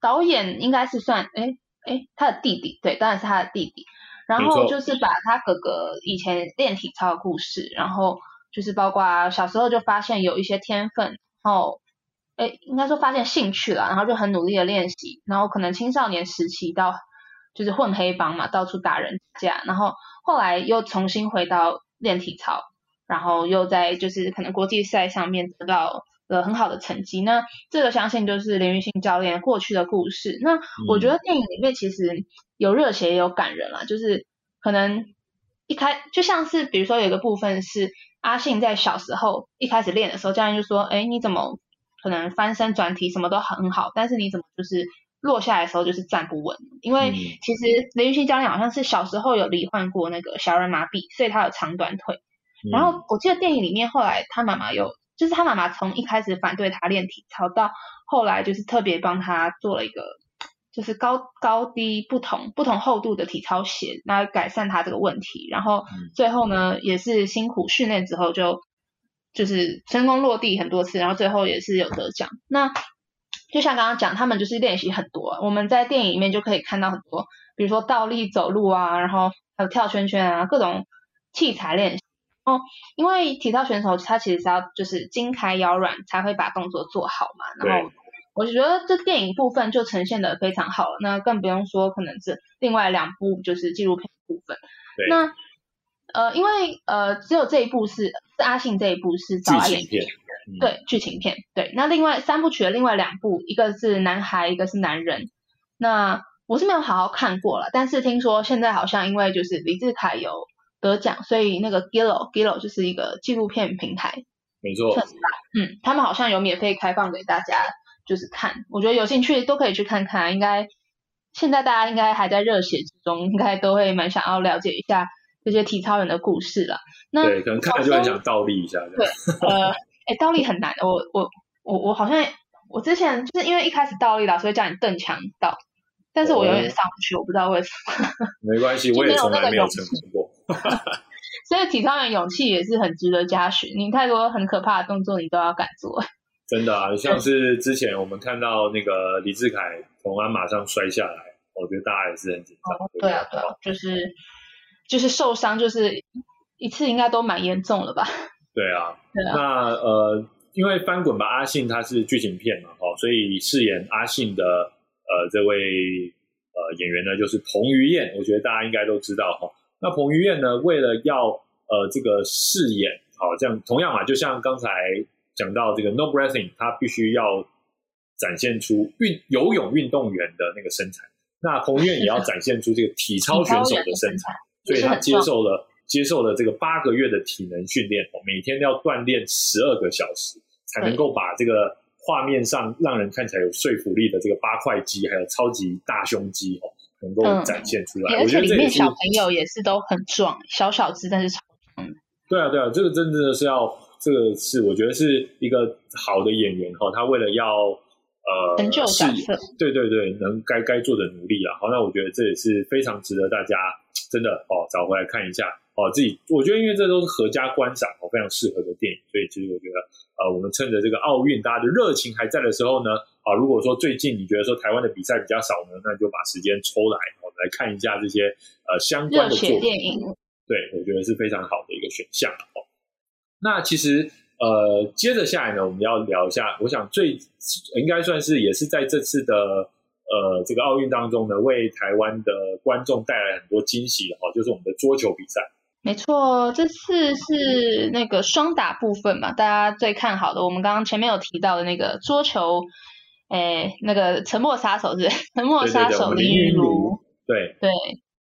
导演应该是算，哎哎，他的弟弟，对，当然是他的弟弟。然后就是把他哥哥以前练体操的故事，然后就是包括小时候就发现有一些天分，然后，哎，应该说发现兴趣了，然后就很努力的练习，然后可能青少年时期到就是混黑帮嘛，到处打人架，然后后来又重新回到练体操。然后又在就是可能国际赛上面得到了很好的成绩，那这个相信就是林玉信教练过去的故事。那我觉得电影里面其实有热血也有感人啦，就是可能一开就像是比如说有一个部分是阿信在小时候一开始练的时候，教练就说：“哎，你怎么可能翻身转体什么都很好，但是你怎么就是落下来的时候就是站不稳？因为其实林玉信教练好像是小时候有罹患过那个小儿麻痹，所以他有长短腿。”然后我记得电影里面后来他妈妈有，就是他妈妈从一开始反对他练体操，到后来就是特别帮他做了一个，就是高高低不同不同厚度的体操鞋，来改善他这个问题。然后最后呢，也是辛苦训练之后就就是成功落地很多次，然后最后也是有得奖。那就像刚刚讲，他们就是练习很多，我们在电影里面就可以看到很多，比如说倒立走路啊，然后还有跳圈圈啊，各种器材练习。哦，因为体操选手他其实是要就是筋开腰软才会把动作做好嘛。然后我就觉得这电影部分就呈现的非常好了，那更不用说可能是另外两部就是纪录片部分。那呃，因为呃只有这一部是是阿信这一部是
剧情片，
对剧情片。对，那另外三部曲的另外两部，一个是男孩，一个是男人。那我是没有好好看过了，但是听说现在好像因为就是李志凯有。得奖，所以那个 Gillo Gillo 就是一个纪录片平台，
没错，
嗯，他们好像有免费开放给大家，就是看，我觉得有兴趣都可以去看看。应该现在大家应该还在热血之中，应该都会蛮想要了解一下这些体操人的故事了。那
对，可能看了就很想倒立一下。
对，呃，哎，倒立很难，我我我我好像我之前就是因为一开始倒立了，所以叫你邓强倒。但是我永远上不去，我不知道为什么。<laughs>
没关系，我也从来没有成功过。<laughs>
所以体操员勇气也是很值得嘉许。你太多很可怕的动作，你都要敢做。<laughs>
真的啊，像是之前我们看到那个李志凯从鞍马上摔下来，我觉得大家也是很紧张。
对啊，对啊，就是就是受伤，就是一次应该都蛮严重了吧？
对啊，那呃，因为翻滚吧阿信他是剧情片嘛，哈，所以饰演阿信的呃这位呃演员呢就是彭于晏，我觉得大家应该都知道哈。那彭于晏呢，为了要呃这个饰演好这样，同样嘛，就像刚才讲到这个 No Breathing，他必须要展现出运游泳运动员的那个身材，那彭于晏也要展现出这个体操选手的身材，所以他接受了。接受了这个八个月的体能训练，每天要锻炼十二个小时，才能够把这个画面上让人看起来有说服力的这个八块肌，还有超级大胸肌哦，能够展现出来。
而且里面小朋友也是都很壮，小小只但是超壮。
对啊，对啊，这个真的是要，这个是我觉得是一个好的演员哈，他为了要呃
成就角色，
对对对，能该该做的努力啊。好，那我觉得这也是非常值得大家真的哦找回来看一下。哦，自己我觉得，因为这都是合家观赏哦，非常适合的电影，所以其实我觉得，呃，我们趁着这个奥运大家的热情还在的时候呢，啊，如果说最近你觉得说台湾的比赛比较少呢，那就把时间抽来，我们来看一下这些呃相关的作品。
电影，
对，我觉得是非常好的一个选项哦。那其实呃，接着下来呢，我们要聊一下，我想最应该算是也是在这次的呃这个奥运当中呢，为台湾的观众带来很多惊喜的哦，就是我们的桌球比赛。
没错，这次是那个双打部分嘛，大家最看好的。我们刚刚前面有提到的那个桌球，诶，那个沉默杀手是沉默杀手林云
如，对
对。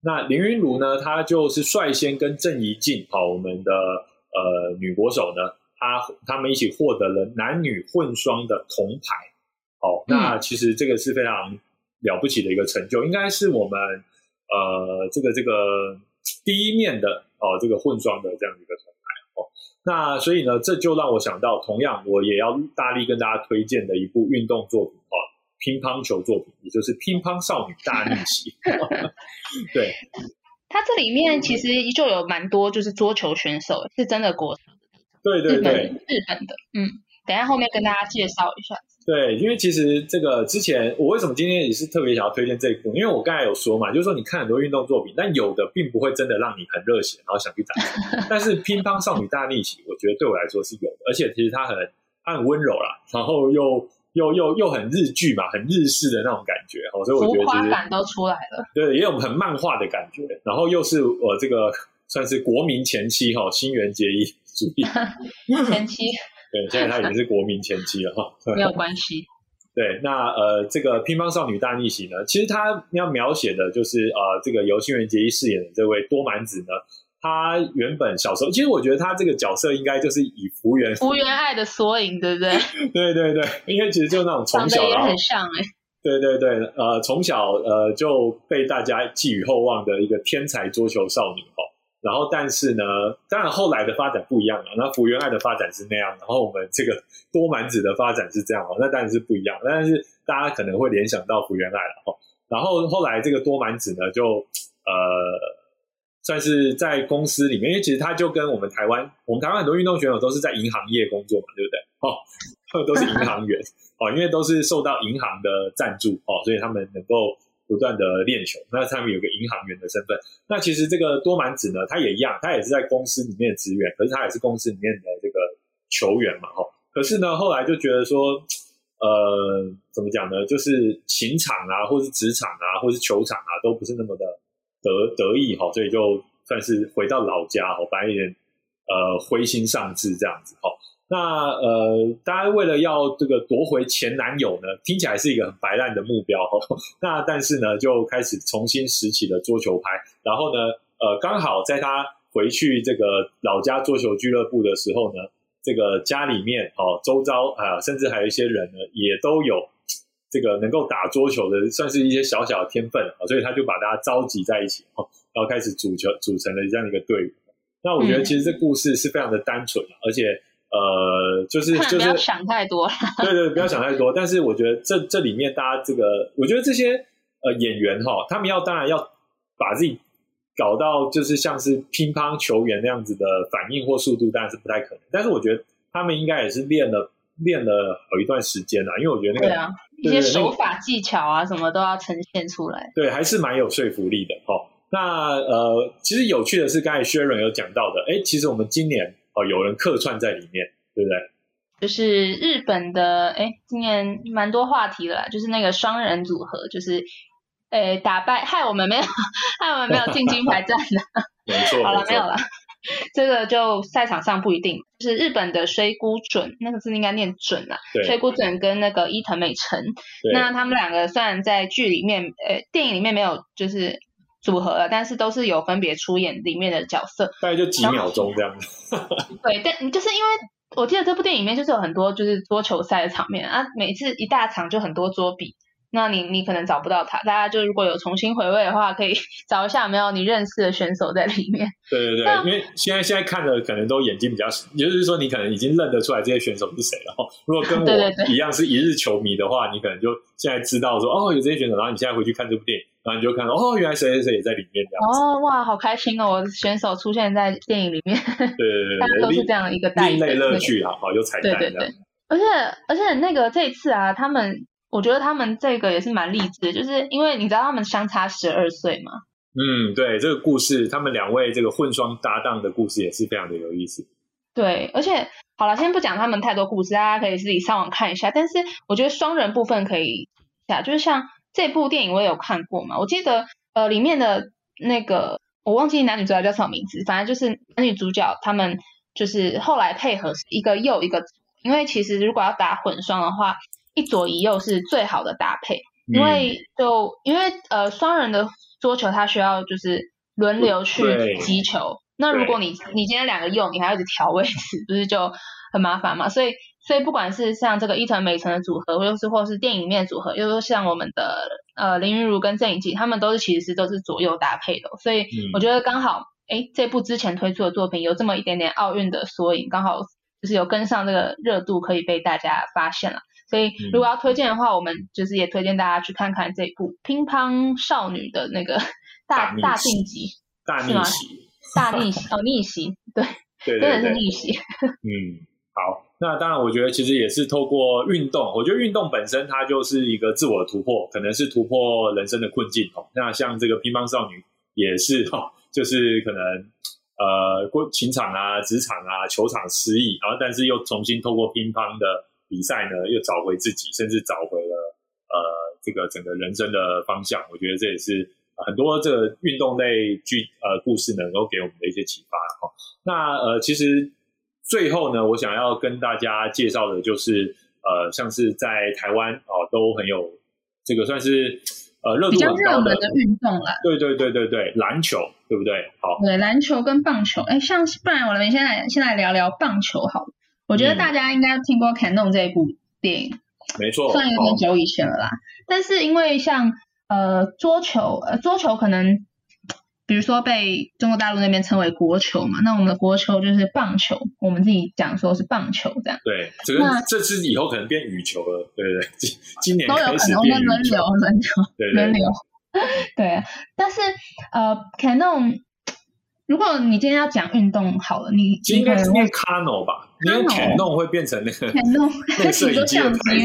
那林云如呢，她就是率先跟郑怡静，好，我们的呃女国手呢，她他们一起获得了男女混双的铜牌。好，那其实这个是非常了不起的一个成就，应该是我们呃这个这个第一面的。哦，这个混双的这样一个铜牌哦，那所以呢，这就让我想到，同样我也要大力跟大家推荐的一部运动作品哦，乒乓球作品，也就是《乒乓少女大逆袭》。<laughs> 对，
它这里面其实就有蛮多就是桌球选手，是真的国手
对对对，
日本的，嗯，等下后面跟大家介绍一下。
对，因为其实这个之前我为什么今天也是特别想要推荐这一部，因为我刚才有说嘛，就是说你看很多运动作品，但有的并不会真的让你很热血，然后想去打。但是《乒乓少女大逆袭》，我觉得对我来说是有的，而且其实它很它很温柔啦，然后又又又又很日剧嘛，很日式的那种感觉，所以我觉得其实
感都出来了。
对，也有很漫画的感觉，然后又是我这个算是国民前妻哈，新垣结衣主义 <laughs>
前妻。
对，现在他已经是国民前妻了哈，<laughs>
没有关系。
对，那呃，这个乒乓少女大逆袭呢，其实他要描写的就是呃，这个由新垣结衣饰演的这位多满子呢，他原本小时候，其实我觉得他这个角色应该就是以福原
福原爱的缩影，对不对？
对 <laughs> 对对，因为其实就那种从小
也很像哎，
对对对，呃，从小呃就被大家寄予厚望的一个天才桌球少女哦。然后，但是呢，当然后来的发展不一样了。那福原爱的发展是那样，然后我们这个多满子的发展是这样哦，那当然是不一样。但是大家可能会联想到福原爱了哦。然后后来这个多满子呢，就呃，算是在公司里面，因为其实他就跟我们台湾，我们台湾很多运动选手都是在银行业工作嘛，对不对？哦，<laughs> 都是银行员哦，因为都是受到银行的赞助哦，所以他们能够。不断的练球，那上面有个银行员的身份。那其实这个多满子呢，他也一样，他也是在公司里面的职员，可是他也是公司里面的这个球员嘛，哈。可是呢，后来就觉得说，呃，怎么讲呢？就是情场啊，或是职场啊，或是球场啊，都不是那么的得得意哈，所以就算是回到老家哈，反正有点呃灰心丧志这样子哈。那呃，大家为了要这个夺回前男友呢，听起来是一个很白烂的目标。<laughs> 那但是呢，就开始重新拾起了桌球拍。然后呢，呃，刚好在他回去这个老家桌球俱乐部的时候呢，这个家里面哦，周遭啊，甚至还有一些人呢，也都有这个能够打桌球的，算是一些小小的天分啊。所以他就把大家召集在一起哦，然后开始组球组成了这样一个队伍。那我觉得其实这故事是非常的单纯，而且。呃，就是就是不
要想太多，<laughs>
对对，不要想太多。但是我觉得这这里面大家这个，我觉得这些呃演员哈，他们要当然要把自己搞到就是像是乒乓球员那样子的反应或速度，当然是不太可能。但是我觉得他们应该也是练了练了好一段时间了，因为我觉得那个
对啊，一些手法技巧啊什么都要呈现出来。
对，还是蛮有说服力的哈。那呃，其实有趣的是，刚才 Sharon 有讲到的，哎，其实我们今年哦有人客串在里面，对不对？
就是日本的，哎，今年蛮多话题了，就是那个双人组合，就是哎打败害我们没有 <laughs> 害我们没有进金牌战的，<laughs>
没错，
好了没有了，这个就赛场上不一定，就是日本的水谷准那个字应该念准啊，水谷准跟那个伊藤美诚，那他们两个虽然在剧里面，呃，电影里面没有就是组合了，但是都是有分别出演里面的角色，
大概就几秒钟这样。<laughs>
对，但就是因为。我记得这部电影里面就是有很多就是桌球赛的场面啊，每次一大场就很多桌比，那你你可能找不到他，大家就如果有重新回味的话，可以 <laughs> 找一下有没有你认识的选手在里面。
对对对，因为现在现在看的可能都眼睛比较，也就是说你可能已经认得出来这些选手是谁了。如果跟 <laughs> 我一样是一日球迷的话，你可能就现在知道说哦有这些选手，然后你现在回去看这部电影。然后你就看到哦，原来谁谁谁也在里面这样
哦，哇，好开心哦！我选手出现在电影里面，
对对对，
大家都是这样一个另
类乐趣啊，好有彩蛋
对对对，而且而且那个这次啊，他们我觉得他们这个也是蛮励志，就是因为你知道他们相差十二岁嘛？
嗯，对，这个故事他们两位这个混双搭档的故事也是非常的有意思。
对，而且好了，先不讲他们太多故事，大家可以自己上网看一下。但是我觉得双人部分可以下，就是像。这部电影我也有看过嘛，我记得呃里面的那个我忘记男女主角叫什么名字，反正就是男女主角他们就是后来配合一个又一个左，因为其实如果要打混双的话，一左一右是最好的搭配，因为就因为呃双人的桌球它需要就是轮流去击球，那如果你你今天两个右，你还要一直调位置，不是就很麻烦嘛，所以。所以不管是像这个伊藤美诚的组合，又是或是电影里面组合，又说像我们的呃林云如跟郑怡静，他们都是其实是都是左右搭配的。所以我觉得刚好，哎，这部之前推出的作品有这么一点点奥运的缩影，刚好就是有跟上这个热度，可以被大家发现了。所以如果要推荐的话，我们就是也推荐大家去看看这部乒乓少女的那个 <laughs> 大大晋级，
大逆袭，
大逆袭哦逆袭，对，<laughs> 对
真
的是逆袭。<laughs>
嗯，好。那当然，我觉得其实也是透过运动。我觉得运动本身它就是一个自我突破，可能是突破人生的困境哦。那像这个乒乓少女也是哦，就是可能呃过情场啊、职场啊、球场失意，然后但是又重新透过乒乓的比赛呢，又找回自己，甚至找回了呃这个整个人生的方向。我觉得这也是很多这个运动类剧呃故事能够给我们的一些启发哈。那呃其实。最后呢，我想要跟大家介绍的就是，呃，像是在台湾哦，都很有这个算是呃热度很高
的运动了。
对对对对对，篮球对不对？好，
对篮球跟棒球，哎，像不然我们先来先来聊聊棒球好了。我觉得大家应该听过《Canon》这一部电影，
没错，
算有点久以前了啦。但是因为像呃桌球，呃桌球可能。比如说被中国大陆那边称为国球嘛，那我们的国球就是棒球，我们自己讲说是棒球这样。
对，这个这次以后可能变羽球了，对对对，今今年
都有可能
变
轮流轮流轮流。<laughs> 对，但是呃，Canon。如果你今天要讲运动好了，你
应该是念 Cano 吧？因为 Canon 会变成那个
Canon，<laughs>
那摄影机的 <laughs> 牌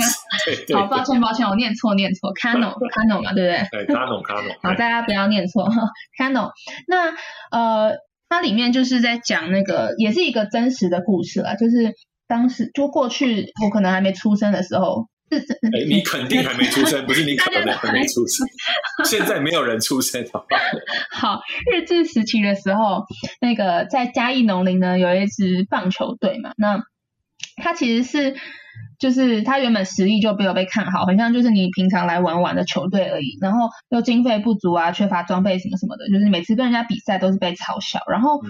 子。好，抱歉抱歉，我念错念错，Cano Cano <laughs> 嘛，对不
对？对，Cano Cano。
好，大家不要念错，Cano。那呃，它里面就是在讲那个，也是一个真实的故事啦，就是当时就过去，我可能还没出生的时候。
哎，你 <laughs> 肯定还没出生，不是你可能还没出生，现在没有人出生，好吧？<laughs>
好，日治时期的时候，那个在嘉义农林呢，有一支棒球队嘛，那他其实是，就是他原本实力就没有被看好，很像就是你平常来玩玩的球队而已，然后又经费不足啊，缺乏装备什么什么的，就是每次跟人家比赛都是被嘲笑。然后，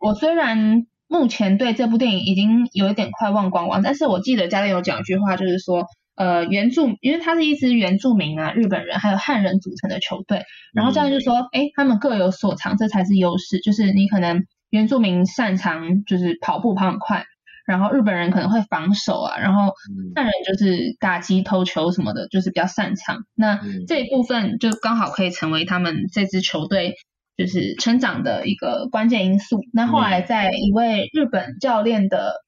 我虽然目前对这部电影已经有一点快忘光光，但是我记得家里有讲一句话，就是说。呃，原住，因为它是一支原住民啊，日本人还有汉人组成的球队，然后教练就说，哎，他们各有所长，这才是优势。就是你可能原住民擅长就是跑步跑很快，然后日本人可能会防守啊，然后汉人就是打击投球什么的，就是比较擅长。那这一部分就刚好可以成为他们这支球队就是成长的一个关键因素。那后来在一位日本教练的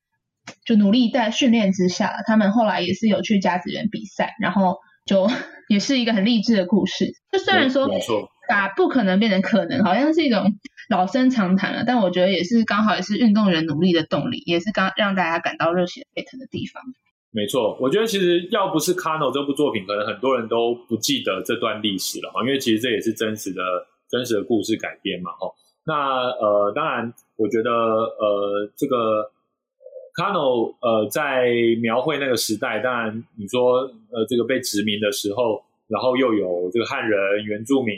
就努力在训练之下，他们后来也是有去甲子园比赛，然后就 <laughs> 也是一个很励志的故事。就虽然说把不可能变成可能，好像是一种。老生常谈了，但我觉得也是刚好也是运动员努力的动力，也是刚让大家感到热血沸腾的地方。
没错，我觉得其实要不是《Cano》这部作品，可能很多人都不记得这段历史了哈，因为其实这也是真实的真实的故事改编嘛哈。那呃，当然，我觉得呃，这个 Cano 呃，在描绘那个时代，当然你说呃，这个被殖民的时候，然后又有这个汉人、原住民。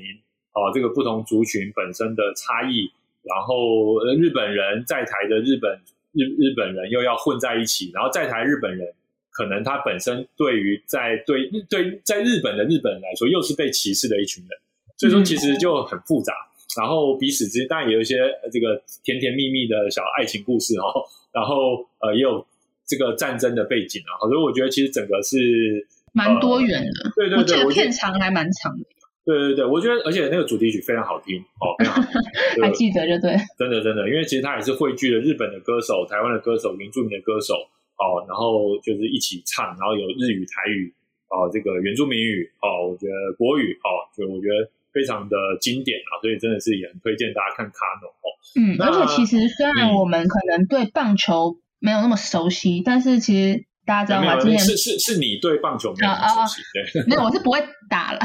哦，这个不同族群本身的差异，然后日本人在台的日本日日本人又要混在一起，然后在台日本人可能他本身对于在对对在日本的日本人来说又是被歧视的一群人，所以说其实就很复杂，然后彼此之间当然也有一些这个甜甜蜜蜜的小爱情故事哦，然后呃也有这个战争的背景啊，所以我觉得其实整个是
蛮多元的，
对对对，
我片长还蛮长的。
对对对，我觉得，而且那个主题曲非常好听哦，<laughs>
还记得就对，
真的真的，因为其实它也是汇聚了日本的歌手、台湾的歌手、原住民的歌手哦，然后就是一起唱，然后有日语、台语哦，这个原住民语哦，我觉得国语哦，就我觉得非常的经典啊，所以真的是也很推荐大家看卡农哦。
嗯，而且其实虽然我们可能对棒球没有那么熟悉，但是其实。大家知道吗？今年
是是是你对棒球没有熟悉，对，<laughs>
没有，我是不会打了。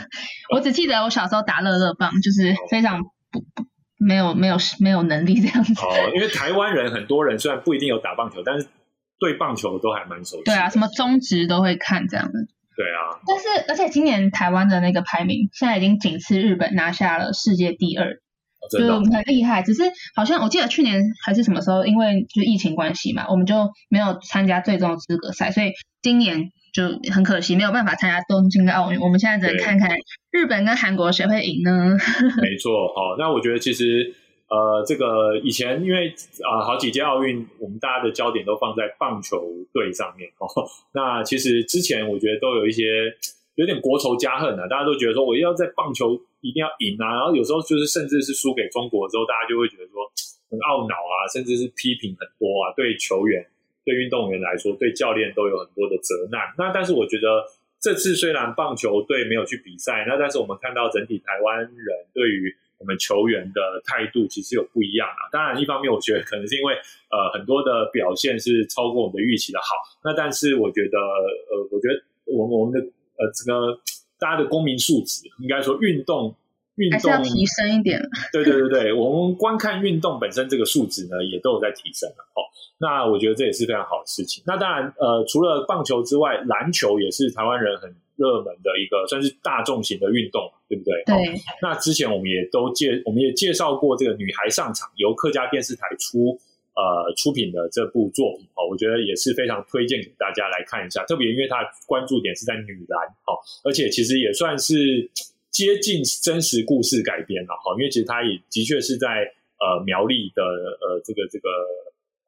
<laughs> 我只记得我小时候打乐乐棒，就是非常不不没有没有没有能力这样子。
哦，因为台湾人很多人虽然不一定有打棒球，但是对棒球都还蛮熟悉。
对啊，什么中职都会看这样的。
对啊，
但是而且今年台湾的那个排名现在已经仅次日本，拿下了世界第二。就很厉害，只是好像我记得去年还是什么时候，因为就疫情关系嘛，我们就没有参加最终资格赛，所以今年就很可惜没有办法参加东京的奥运。我们现在只能看看日本跟韩国谁会赢呢？<laughs>
没错，好，那我觉得其实呃，这个以前因为啊好几届奥运，我们大家的焦点都放在棒球队上面哦。那其实之前我觉得都有一些。有点国仇家恨啊，大家都觉得说我要在棒球一定要赢啊，然后有时候就是甚至是输给中国之后，大家就会觉得说很懊恼啊，甚至是批评很多啊，对球员、对运动员来说，对教练都有很多的责难。那但是我觉得这次虽然棒球队没有去比赛，那但是我们看到整体台湾人对于我们球员的态度其实有不一样啊。当然，一方面我觉得可能是因为呃很多的表现是超过我们的预期的好，那但是我觉得呃，我觉得我们我们的。呃，这个大家的公民素质，应该说运动运动
要提升一点。
对对对对，我们观看运动本身这个素质呢，也都有在提升了。哦，那我觉得这也是非常好的事情。那当然，呃，除了棒球之外，篮球也是台湾人很热门的一个，算是大众型的运动，对不对？
对。
那之前我们也都介，我们也介绍过这个女孩上场，由客家电视台出。呃，出品的这部作品哦，我觉得也是非常推荐给大家来看一下。特别因为它关注点是在女篮哦，而且其实也算是接近真实故事改编了哈。因为其实它也的确是在呃苗栗的呃这个这个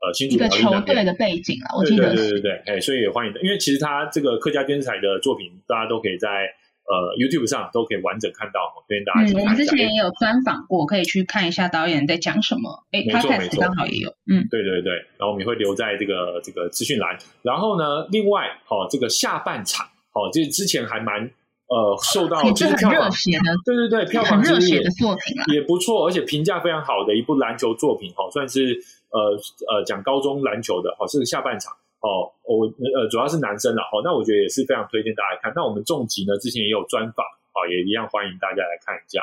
呃新竹苗
栗球队的背景了，我记
得对对对对，哎，所以也欢迎。因为其实他这个客家电视台的作品，大家都可以在。呃，YouTube 上都可以完整看到，推荐大家。
嗯，我们之前也有专访过，可以去看一下导演在讲什么。哎，
没错没错，
刚好也有。嗯，
对对对，然后我们也会留在这个这个资讯栏。然后呢，另外，好，这个下半场，好，就是之前还蛮呃受到
其实很热血的，
对对对，票房
热血的作品啊，
也不错，而且评价非常好的一部篮球作品，好，算是呃呃讲高中篮球的，好，是下半场。哦，我呃主要是男生了哦，那我觉得也是非常推荐大家看。那我们重疾呢，之前也有专访，哦，也一样欢迎大家来看一下。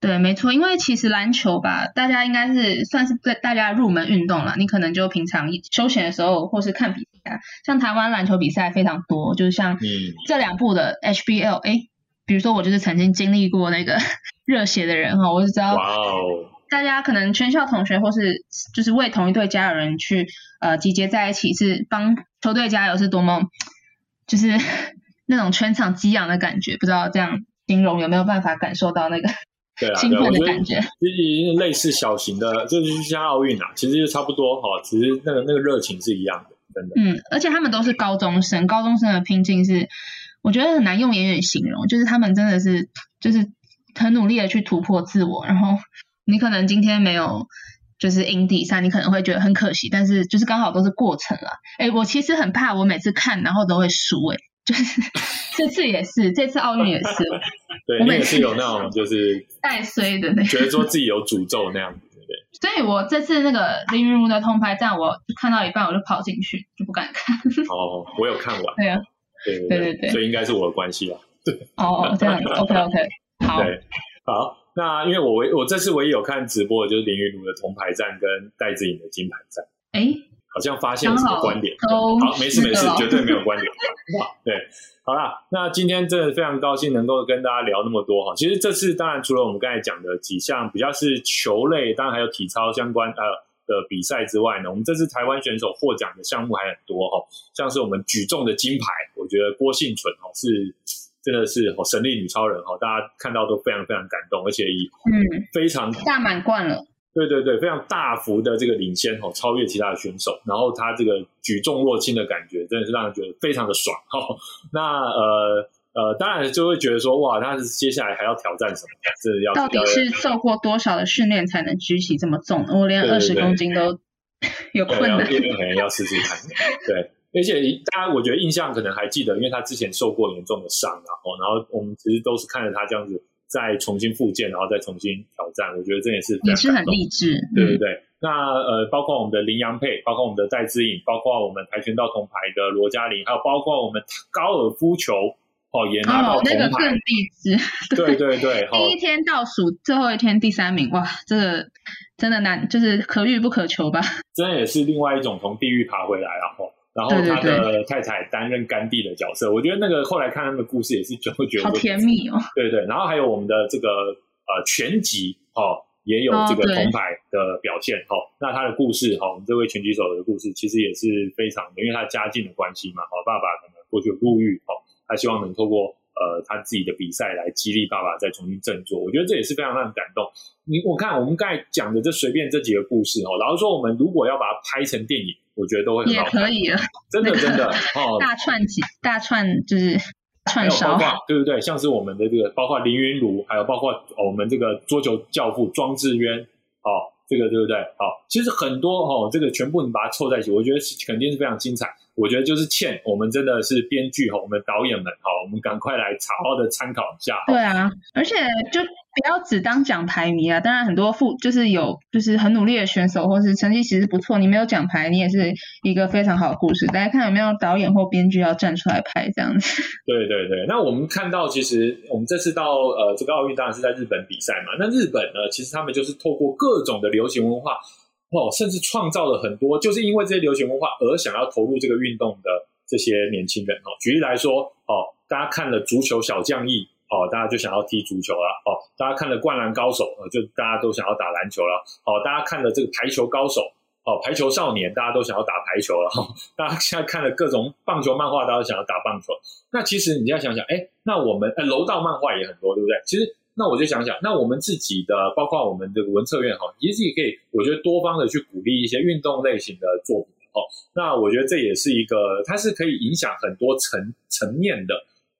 对，没错，因为其实篮球吧，大家应该是算是对大家入门运动了。你可能就平常休闲的时候，或是看比赛，像台湾篮球比赛非常多，就是像这两部的 HBL，哎，比如说我就是曾经经历过那个 <laughs> 热血的人哈，我就知道。
哇哦。
大家可能全校同学或是就是为同一队加油人去呃集结在一起，是帮球队加油，是多么就是 <laughs> 那种全场激昂的感觉，不知道这样形容有没有办法感受到那个 <laughs> 兴奋的感觉，
其实类似小型的，就是像奥运啊，其实就差不多哈，其实那个那个热情是一样的，真的。
嗯，而且他们都是高中生，高中生的拼劲是，我觉得很难用言语形容，就是他们真的是就是很努力的去突破自我，然后你可能今天没有就是赢比赛，你可能会觉得很可惜，但是就是刚好都是过程了。哎，我其实很怕我每次看然后都会输，哎。就是 <laughs> 这次也是，这次奥运也是。
对，我每次有那种就是
带衰的那，
觉得说自己有诅咒那样子？
所以我这次那个林云如的通拍站，我看到一半我就跑进去，就不敢看。
哦，我有看完。
对啊，
对
对对对，
所以应该是我的关系啊。对。
哦，这样 OK OK，好。
对，好。那因为我唯我这次唯一有看直播的就是林云如的铜牌战跟戴志颖的金牌战。
哎。
好像发现什么观点？好，没事没事，绝对没有观点。<laughs> 对，好啦，那今天真的非常高兴能够跟大家聊那么多哈。其实这次当然除了我们刚才讲的几项比较是球类，当然还有体操相关呃的比赛之外呢，我们这次台湾选手获奖的项目还很多哈。像是我们举重的金牌，我觉得郭幸存哈是真的是神力女超人哈，大家看到都非常非常感动，而且以嗯非常
大满贯了。
对对对，非常大幅的这个领先哦，超越其他的选手，然后他这个举重若轻的感觉，真的是让人觉得非常的爽哈。那呃呃，当然就会觉得说，哇，他接下来还要挑战什么？这要
到底是受过多少的训练才能举起这么重？我连二十公斤都有困难，
可能要试试看。对，而且大家我觉得印象可能还记得，因为他之前受过严重的伤啊，哦，然后我们其实都是看着他这样子。再重新复健，然后再重新挑战，我觉得这也是
也是很励志，
对对对。那呃，包括我们的林洋配，包括我们的戴资颖，包括我们跆拳道铜牌的罗嘉玲，还有包括我们高尔夫球哦，也拿到铜牌，
那个更励志。<laughs>
对对对，
第一天倒数，最后一天第三名，哇，这个真的难，就是可遇不可求吧？
真的也是另外一种从地狱爬回来，然后。然后他的太太担任甘地的角色，我觉得那个后来看他们的故事也是就会觉得
好甜蜜哦。
对对，然后还有我们的这个呃拳击哦，也有这个铜牌的表现哦。那他的故事哈，我们这位拳击手的故事其实也是非常的，因为他家境的关系嘛，哦，爸爸可能过去入狱哦，他希望能透过呃他自己的比赛来激励爸爸再重新振作。我觉得这也是非常让人感动。你我看我们刚才讲的这随便这几个故事哦，老实说我们如果要把它拍成电影。我觉得都会
也可以了，<laughs>
真的真的哦，
大串起大串就是串烧，
对不对？像是我们的这个，包括林云如，还有包括我们这个桌球教父庄智渊，哦，这个对不对？好，其实很多哦，这个全部你把它凑在一起，我觉得肯定是非常精彩。我觉得就是欠我们真的是编剧和，我们导演们好，我们赶快来好好的参考一下。
对啊，而且就。不要只当奖牌迷啊！当然，很多副就是有就是很努力的选手，或是成绩其实不错。你没有奖牌，你也是一个非常好的故事。大家看有没有导演或编剧要站出来拍这样子？<laughs>
对对对。那我们看到，其实我们这次到呃这个奥运当然是在日本比赛嘛。那日本呢，其实他们就是透过各种的流行文化哦，甚至创造了很多，就是因为这些流行文化而想要投入这个运动的这些年轻人哦。举例来说哦，大家看了足球小将义。哦，大家就想要踢足球了。哦，大家看了《灌篮高手》，呃，就大家都想要打篮球了。哦，大家看了这个《排球高手》，哦，《排球少年》，大家都想要打排球了。哈，大家现在看了各种棒球漫画，大家都想要打棒球。那其实你要想想，哎，那我们呃，楼道漫画也很多，对不对？其实，那我就想想，那我们自己的，包括我们这个文策院哈，其实也可以，我觉得多方的去鼓励一些运动类型的作品。哦，那我觉得这也是一个，它是可以影响很多层层面的。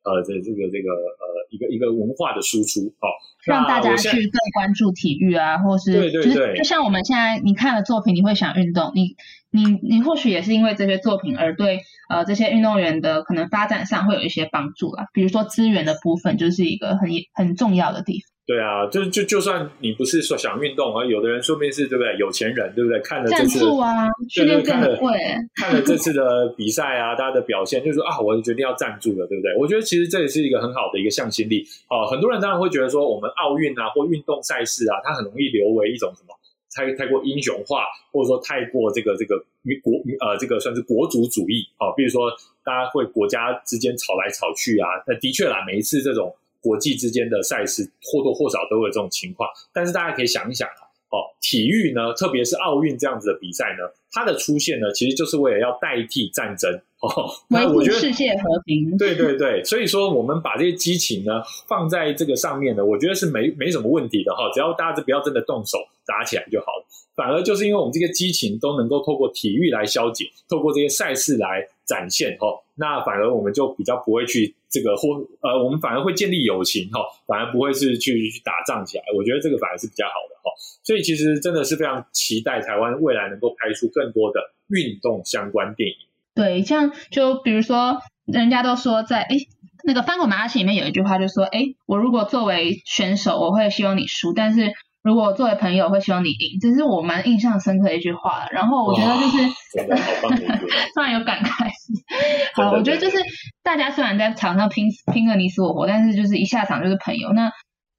呃，这这个这个呃，一个一个文化的输出，哦，
让大家去更关注体育啊，或是
对对对，
就像我们现在你看了作品，你会想运动，你你你或许也是因为这些作品而对呃这些运动员的可能发展上会有一些帮助啦，比如说资源的部分就是一个很很重要的地方。
对啊，就就就算你不是说想运动啊，有的人说不定是对不对？有钱人对不对？看了这次
啊，训练
看
了 <laughs>
看了这次的比赛啊，大家的表现，就说啊，我决定要赞助了，对不对？我觉得其实这也是一个很好的一个向心力啊。很多人当然会觉得说，我们奥运啊或运动赛事啊，它很容易流为一种什么太太过英雄化，或者说太过这个这个国呃这个算是国族主义啊。比如说大家会国家之间吵来吵去啊，那的确啦，每一次这种。国际之间的赛事或多或少都有这种情况，但是大家可以想一想啊，哦，体育呢，特别是奥运这样子的比赛呢，它的出现呢，其实就是为了要代替战争哦。<laughs>
维护世界和平。
对对对，所以说我们把这些激情呢放在这个上面呢，我觉得是没没什么问题的哈。只要大家不要真的动手打起来就好了。反而就是因为我们这个激情都能够透过体育来消解，透过这些赛事来展现哦，那反而我们就比较不会去这个或呃，我们反而会建立友情哈，反而不会是去去打仗起来。我觉得这个反而是比较好的哈。所以其实真的是非常期待台湾未来能够拍出更多的运动相关电影。
对，像就比如说，人家都说在哎那个翻滚马拉松里面有一句话，就说哎，我如果作为选手，我会希望你输，但是。如果作为朋友会希望你赢，这是我蛮印象深刻的一句话。然后我觉得就是 <laughs> 突然有感慨。<laughs> 好，我觉得就是大家虽然在场上拼拼个你死我活，但是就是一下场就是朋友。那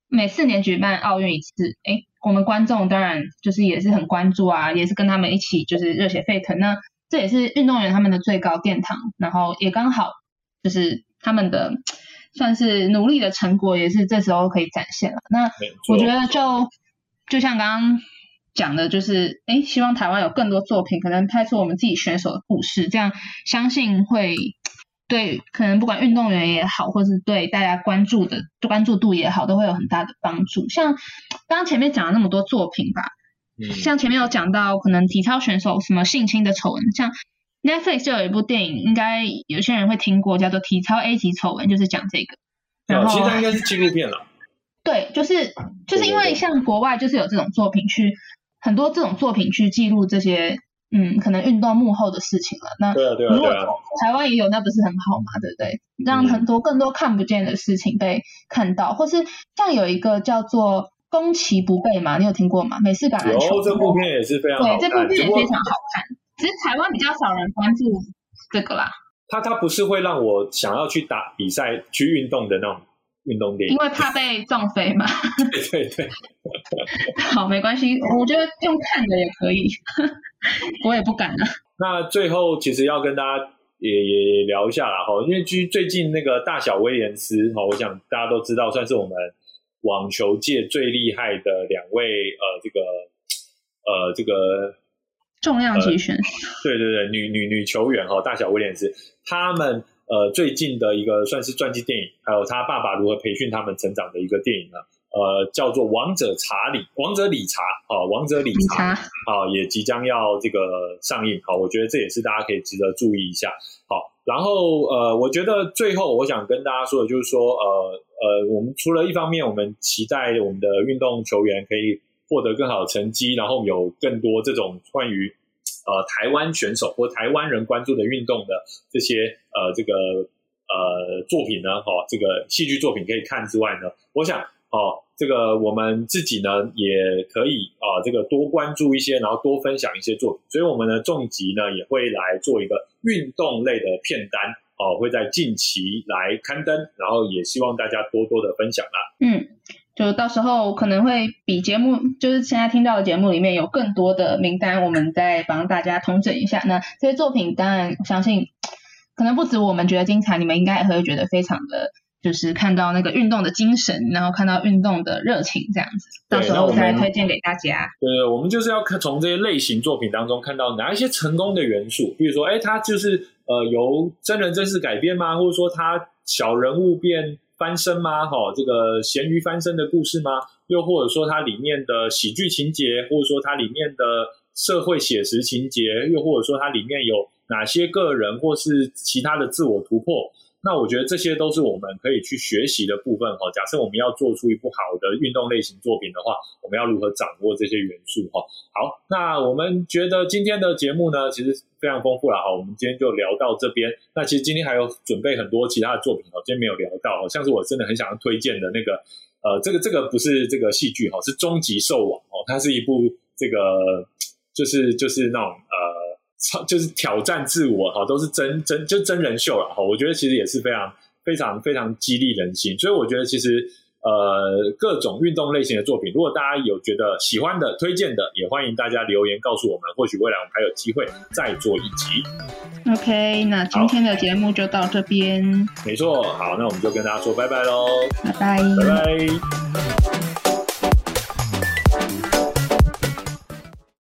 每四年举办奥运一次，哎，我们观众当然就是也是很关注啊，也是跟他们一起就是热血沸腾。那这也是运动员他们的最高殿堂，然后也刚好就是他们的算是努力的成果，也是这时候可以展现了。那我觉得就。就像刚刚讲的，就是哎，希望台湾有更多作品，可能拍出我们自己选手的故事，这样相信会对可能不管运动员也好，或是对大家关注的关注度也好，都会有很大的帮助。像刚刚前面讲了那么多作品吧，像前面有讲到可能体操选手什么性侵的丑闻，像 Netflix 就有一部电影，应该有些人会听过，叫做《体操 A 级丑闻》，就是讲这个。
然后其实它应该是纪录片了。
对，就是就是因为像国外就是有这种作品去很多这种作品去记录这些嗯可能运动幕后的事情了。那如果台湾也有，那不是很好嘛？对不对？让很多更多看不见的事情被看到，或是像有一个叫做《攻其不备》嘛，你有听过吗？美式橄榄球
这部片也是非常
对，这部片也非常好看。其实台湾比较少人关注这个啦。
它它不是会让我想要去打比赛去运动的那种。运动电
影，因为怕被撞飞嘛。
对对对。
好，没关系，我觉得用看的也可以。<laughs> 我也不敢啊。
那最后其实要跟大家也也聊一下啦哈，因为据最近那个大小威廉斯哈，我想大家都知道，算是我们网球界最厉害的两位呃这个呃这个
重量级选手。
对对对，女女女球员哈，大小威廉斯他们。呃，最近的一个算是传记电影，还有他爸爸如何培训他们成长的一个电影呢？呃，叫做《王者查理》，王者理查，啊，王者理查，啊，也即将要这个上映，好，我觉得这也是大家可以值得注意一下。好，然后呃，我觉得最后我想跟大家说的就是说，呃呃，我们除了一方面我们期待我们的运动球员可以获得更好的成绩，然后有更多这种关于。呃，台湾选手或台湾人关注的运动的这些呃，这个呃作品呢，哈，这个戏剧作品可以看之外呢，我想哦，这个我们自己呢也可以啊，这个多关注一些，然后多分享一些作品。所以，我们的重疾呢也会来做一个运动类的片单哦，会在近期来刊登，然后也希望大家多多的分享啦。
嗯。就到时候可能会比节目，就是现在听到的节目里面有更多的名单，我们再帮大家统整一下。那这些作品，当然相信可能不止我们觉得精彩，你们应该也会觉得非常的，就是看到那个运动的精神，然后看到运动的热情这样子。到时候再推荐给大家。
对，我们就是要看从这些类型作品当中看到哪一些成功的元素，比如说，哎，它就是呃由真人真事改编吗？或者说它小人物变。翻身吗？哈，这个咸鱼翻身的故事吗？又或者说它里面的喜剧情节，或者说它里面的社会写实情节，又或者说它里面有哪些个人或是其他的自我突破？那我觉得这些都是我们可以去学习的部分哈。假设我们要做出一部好的运动类型作品的话，我们要如何掌握这些元素哈？好，那我们觉得今天的节目呢，其实非常丰富了哈。我们今天就聊到这边。那其实今天还有准备很多其他的作品哦，今天没有聊到，像是我真的很想要推荐的那个呃，这个这个不是这个戏剧哈，是《终极兽王》哦，它是一部这个就是就是那种呃。超就是挑战自我哈，都是真真就真人秀了哈。我觉得其实也是非常非常非常激励人心。所以我觉得其实呃各种运动类型的作品，如果大家有觉得喜欢的、推荐的，也欢迎大家留言告诉我们。或许未来我们还有机会再做一集。
OK，那今天的节目就到这边。
没错，好，那我们就跟大家说拜拜喽，
拜拜，
拜拜。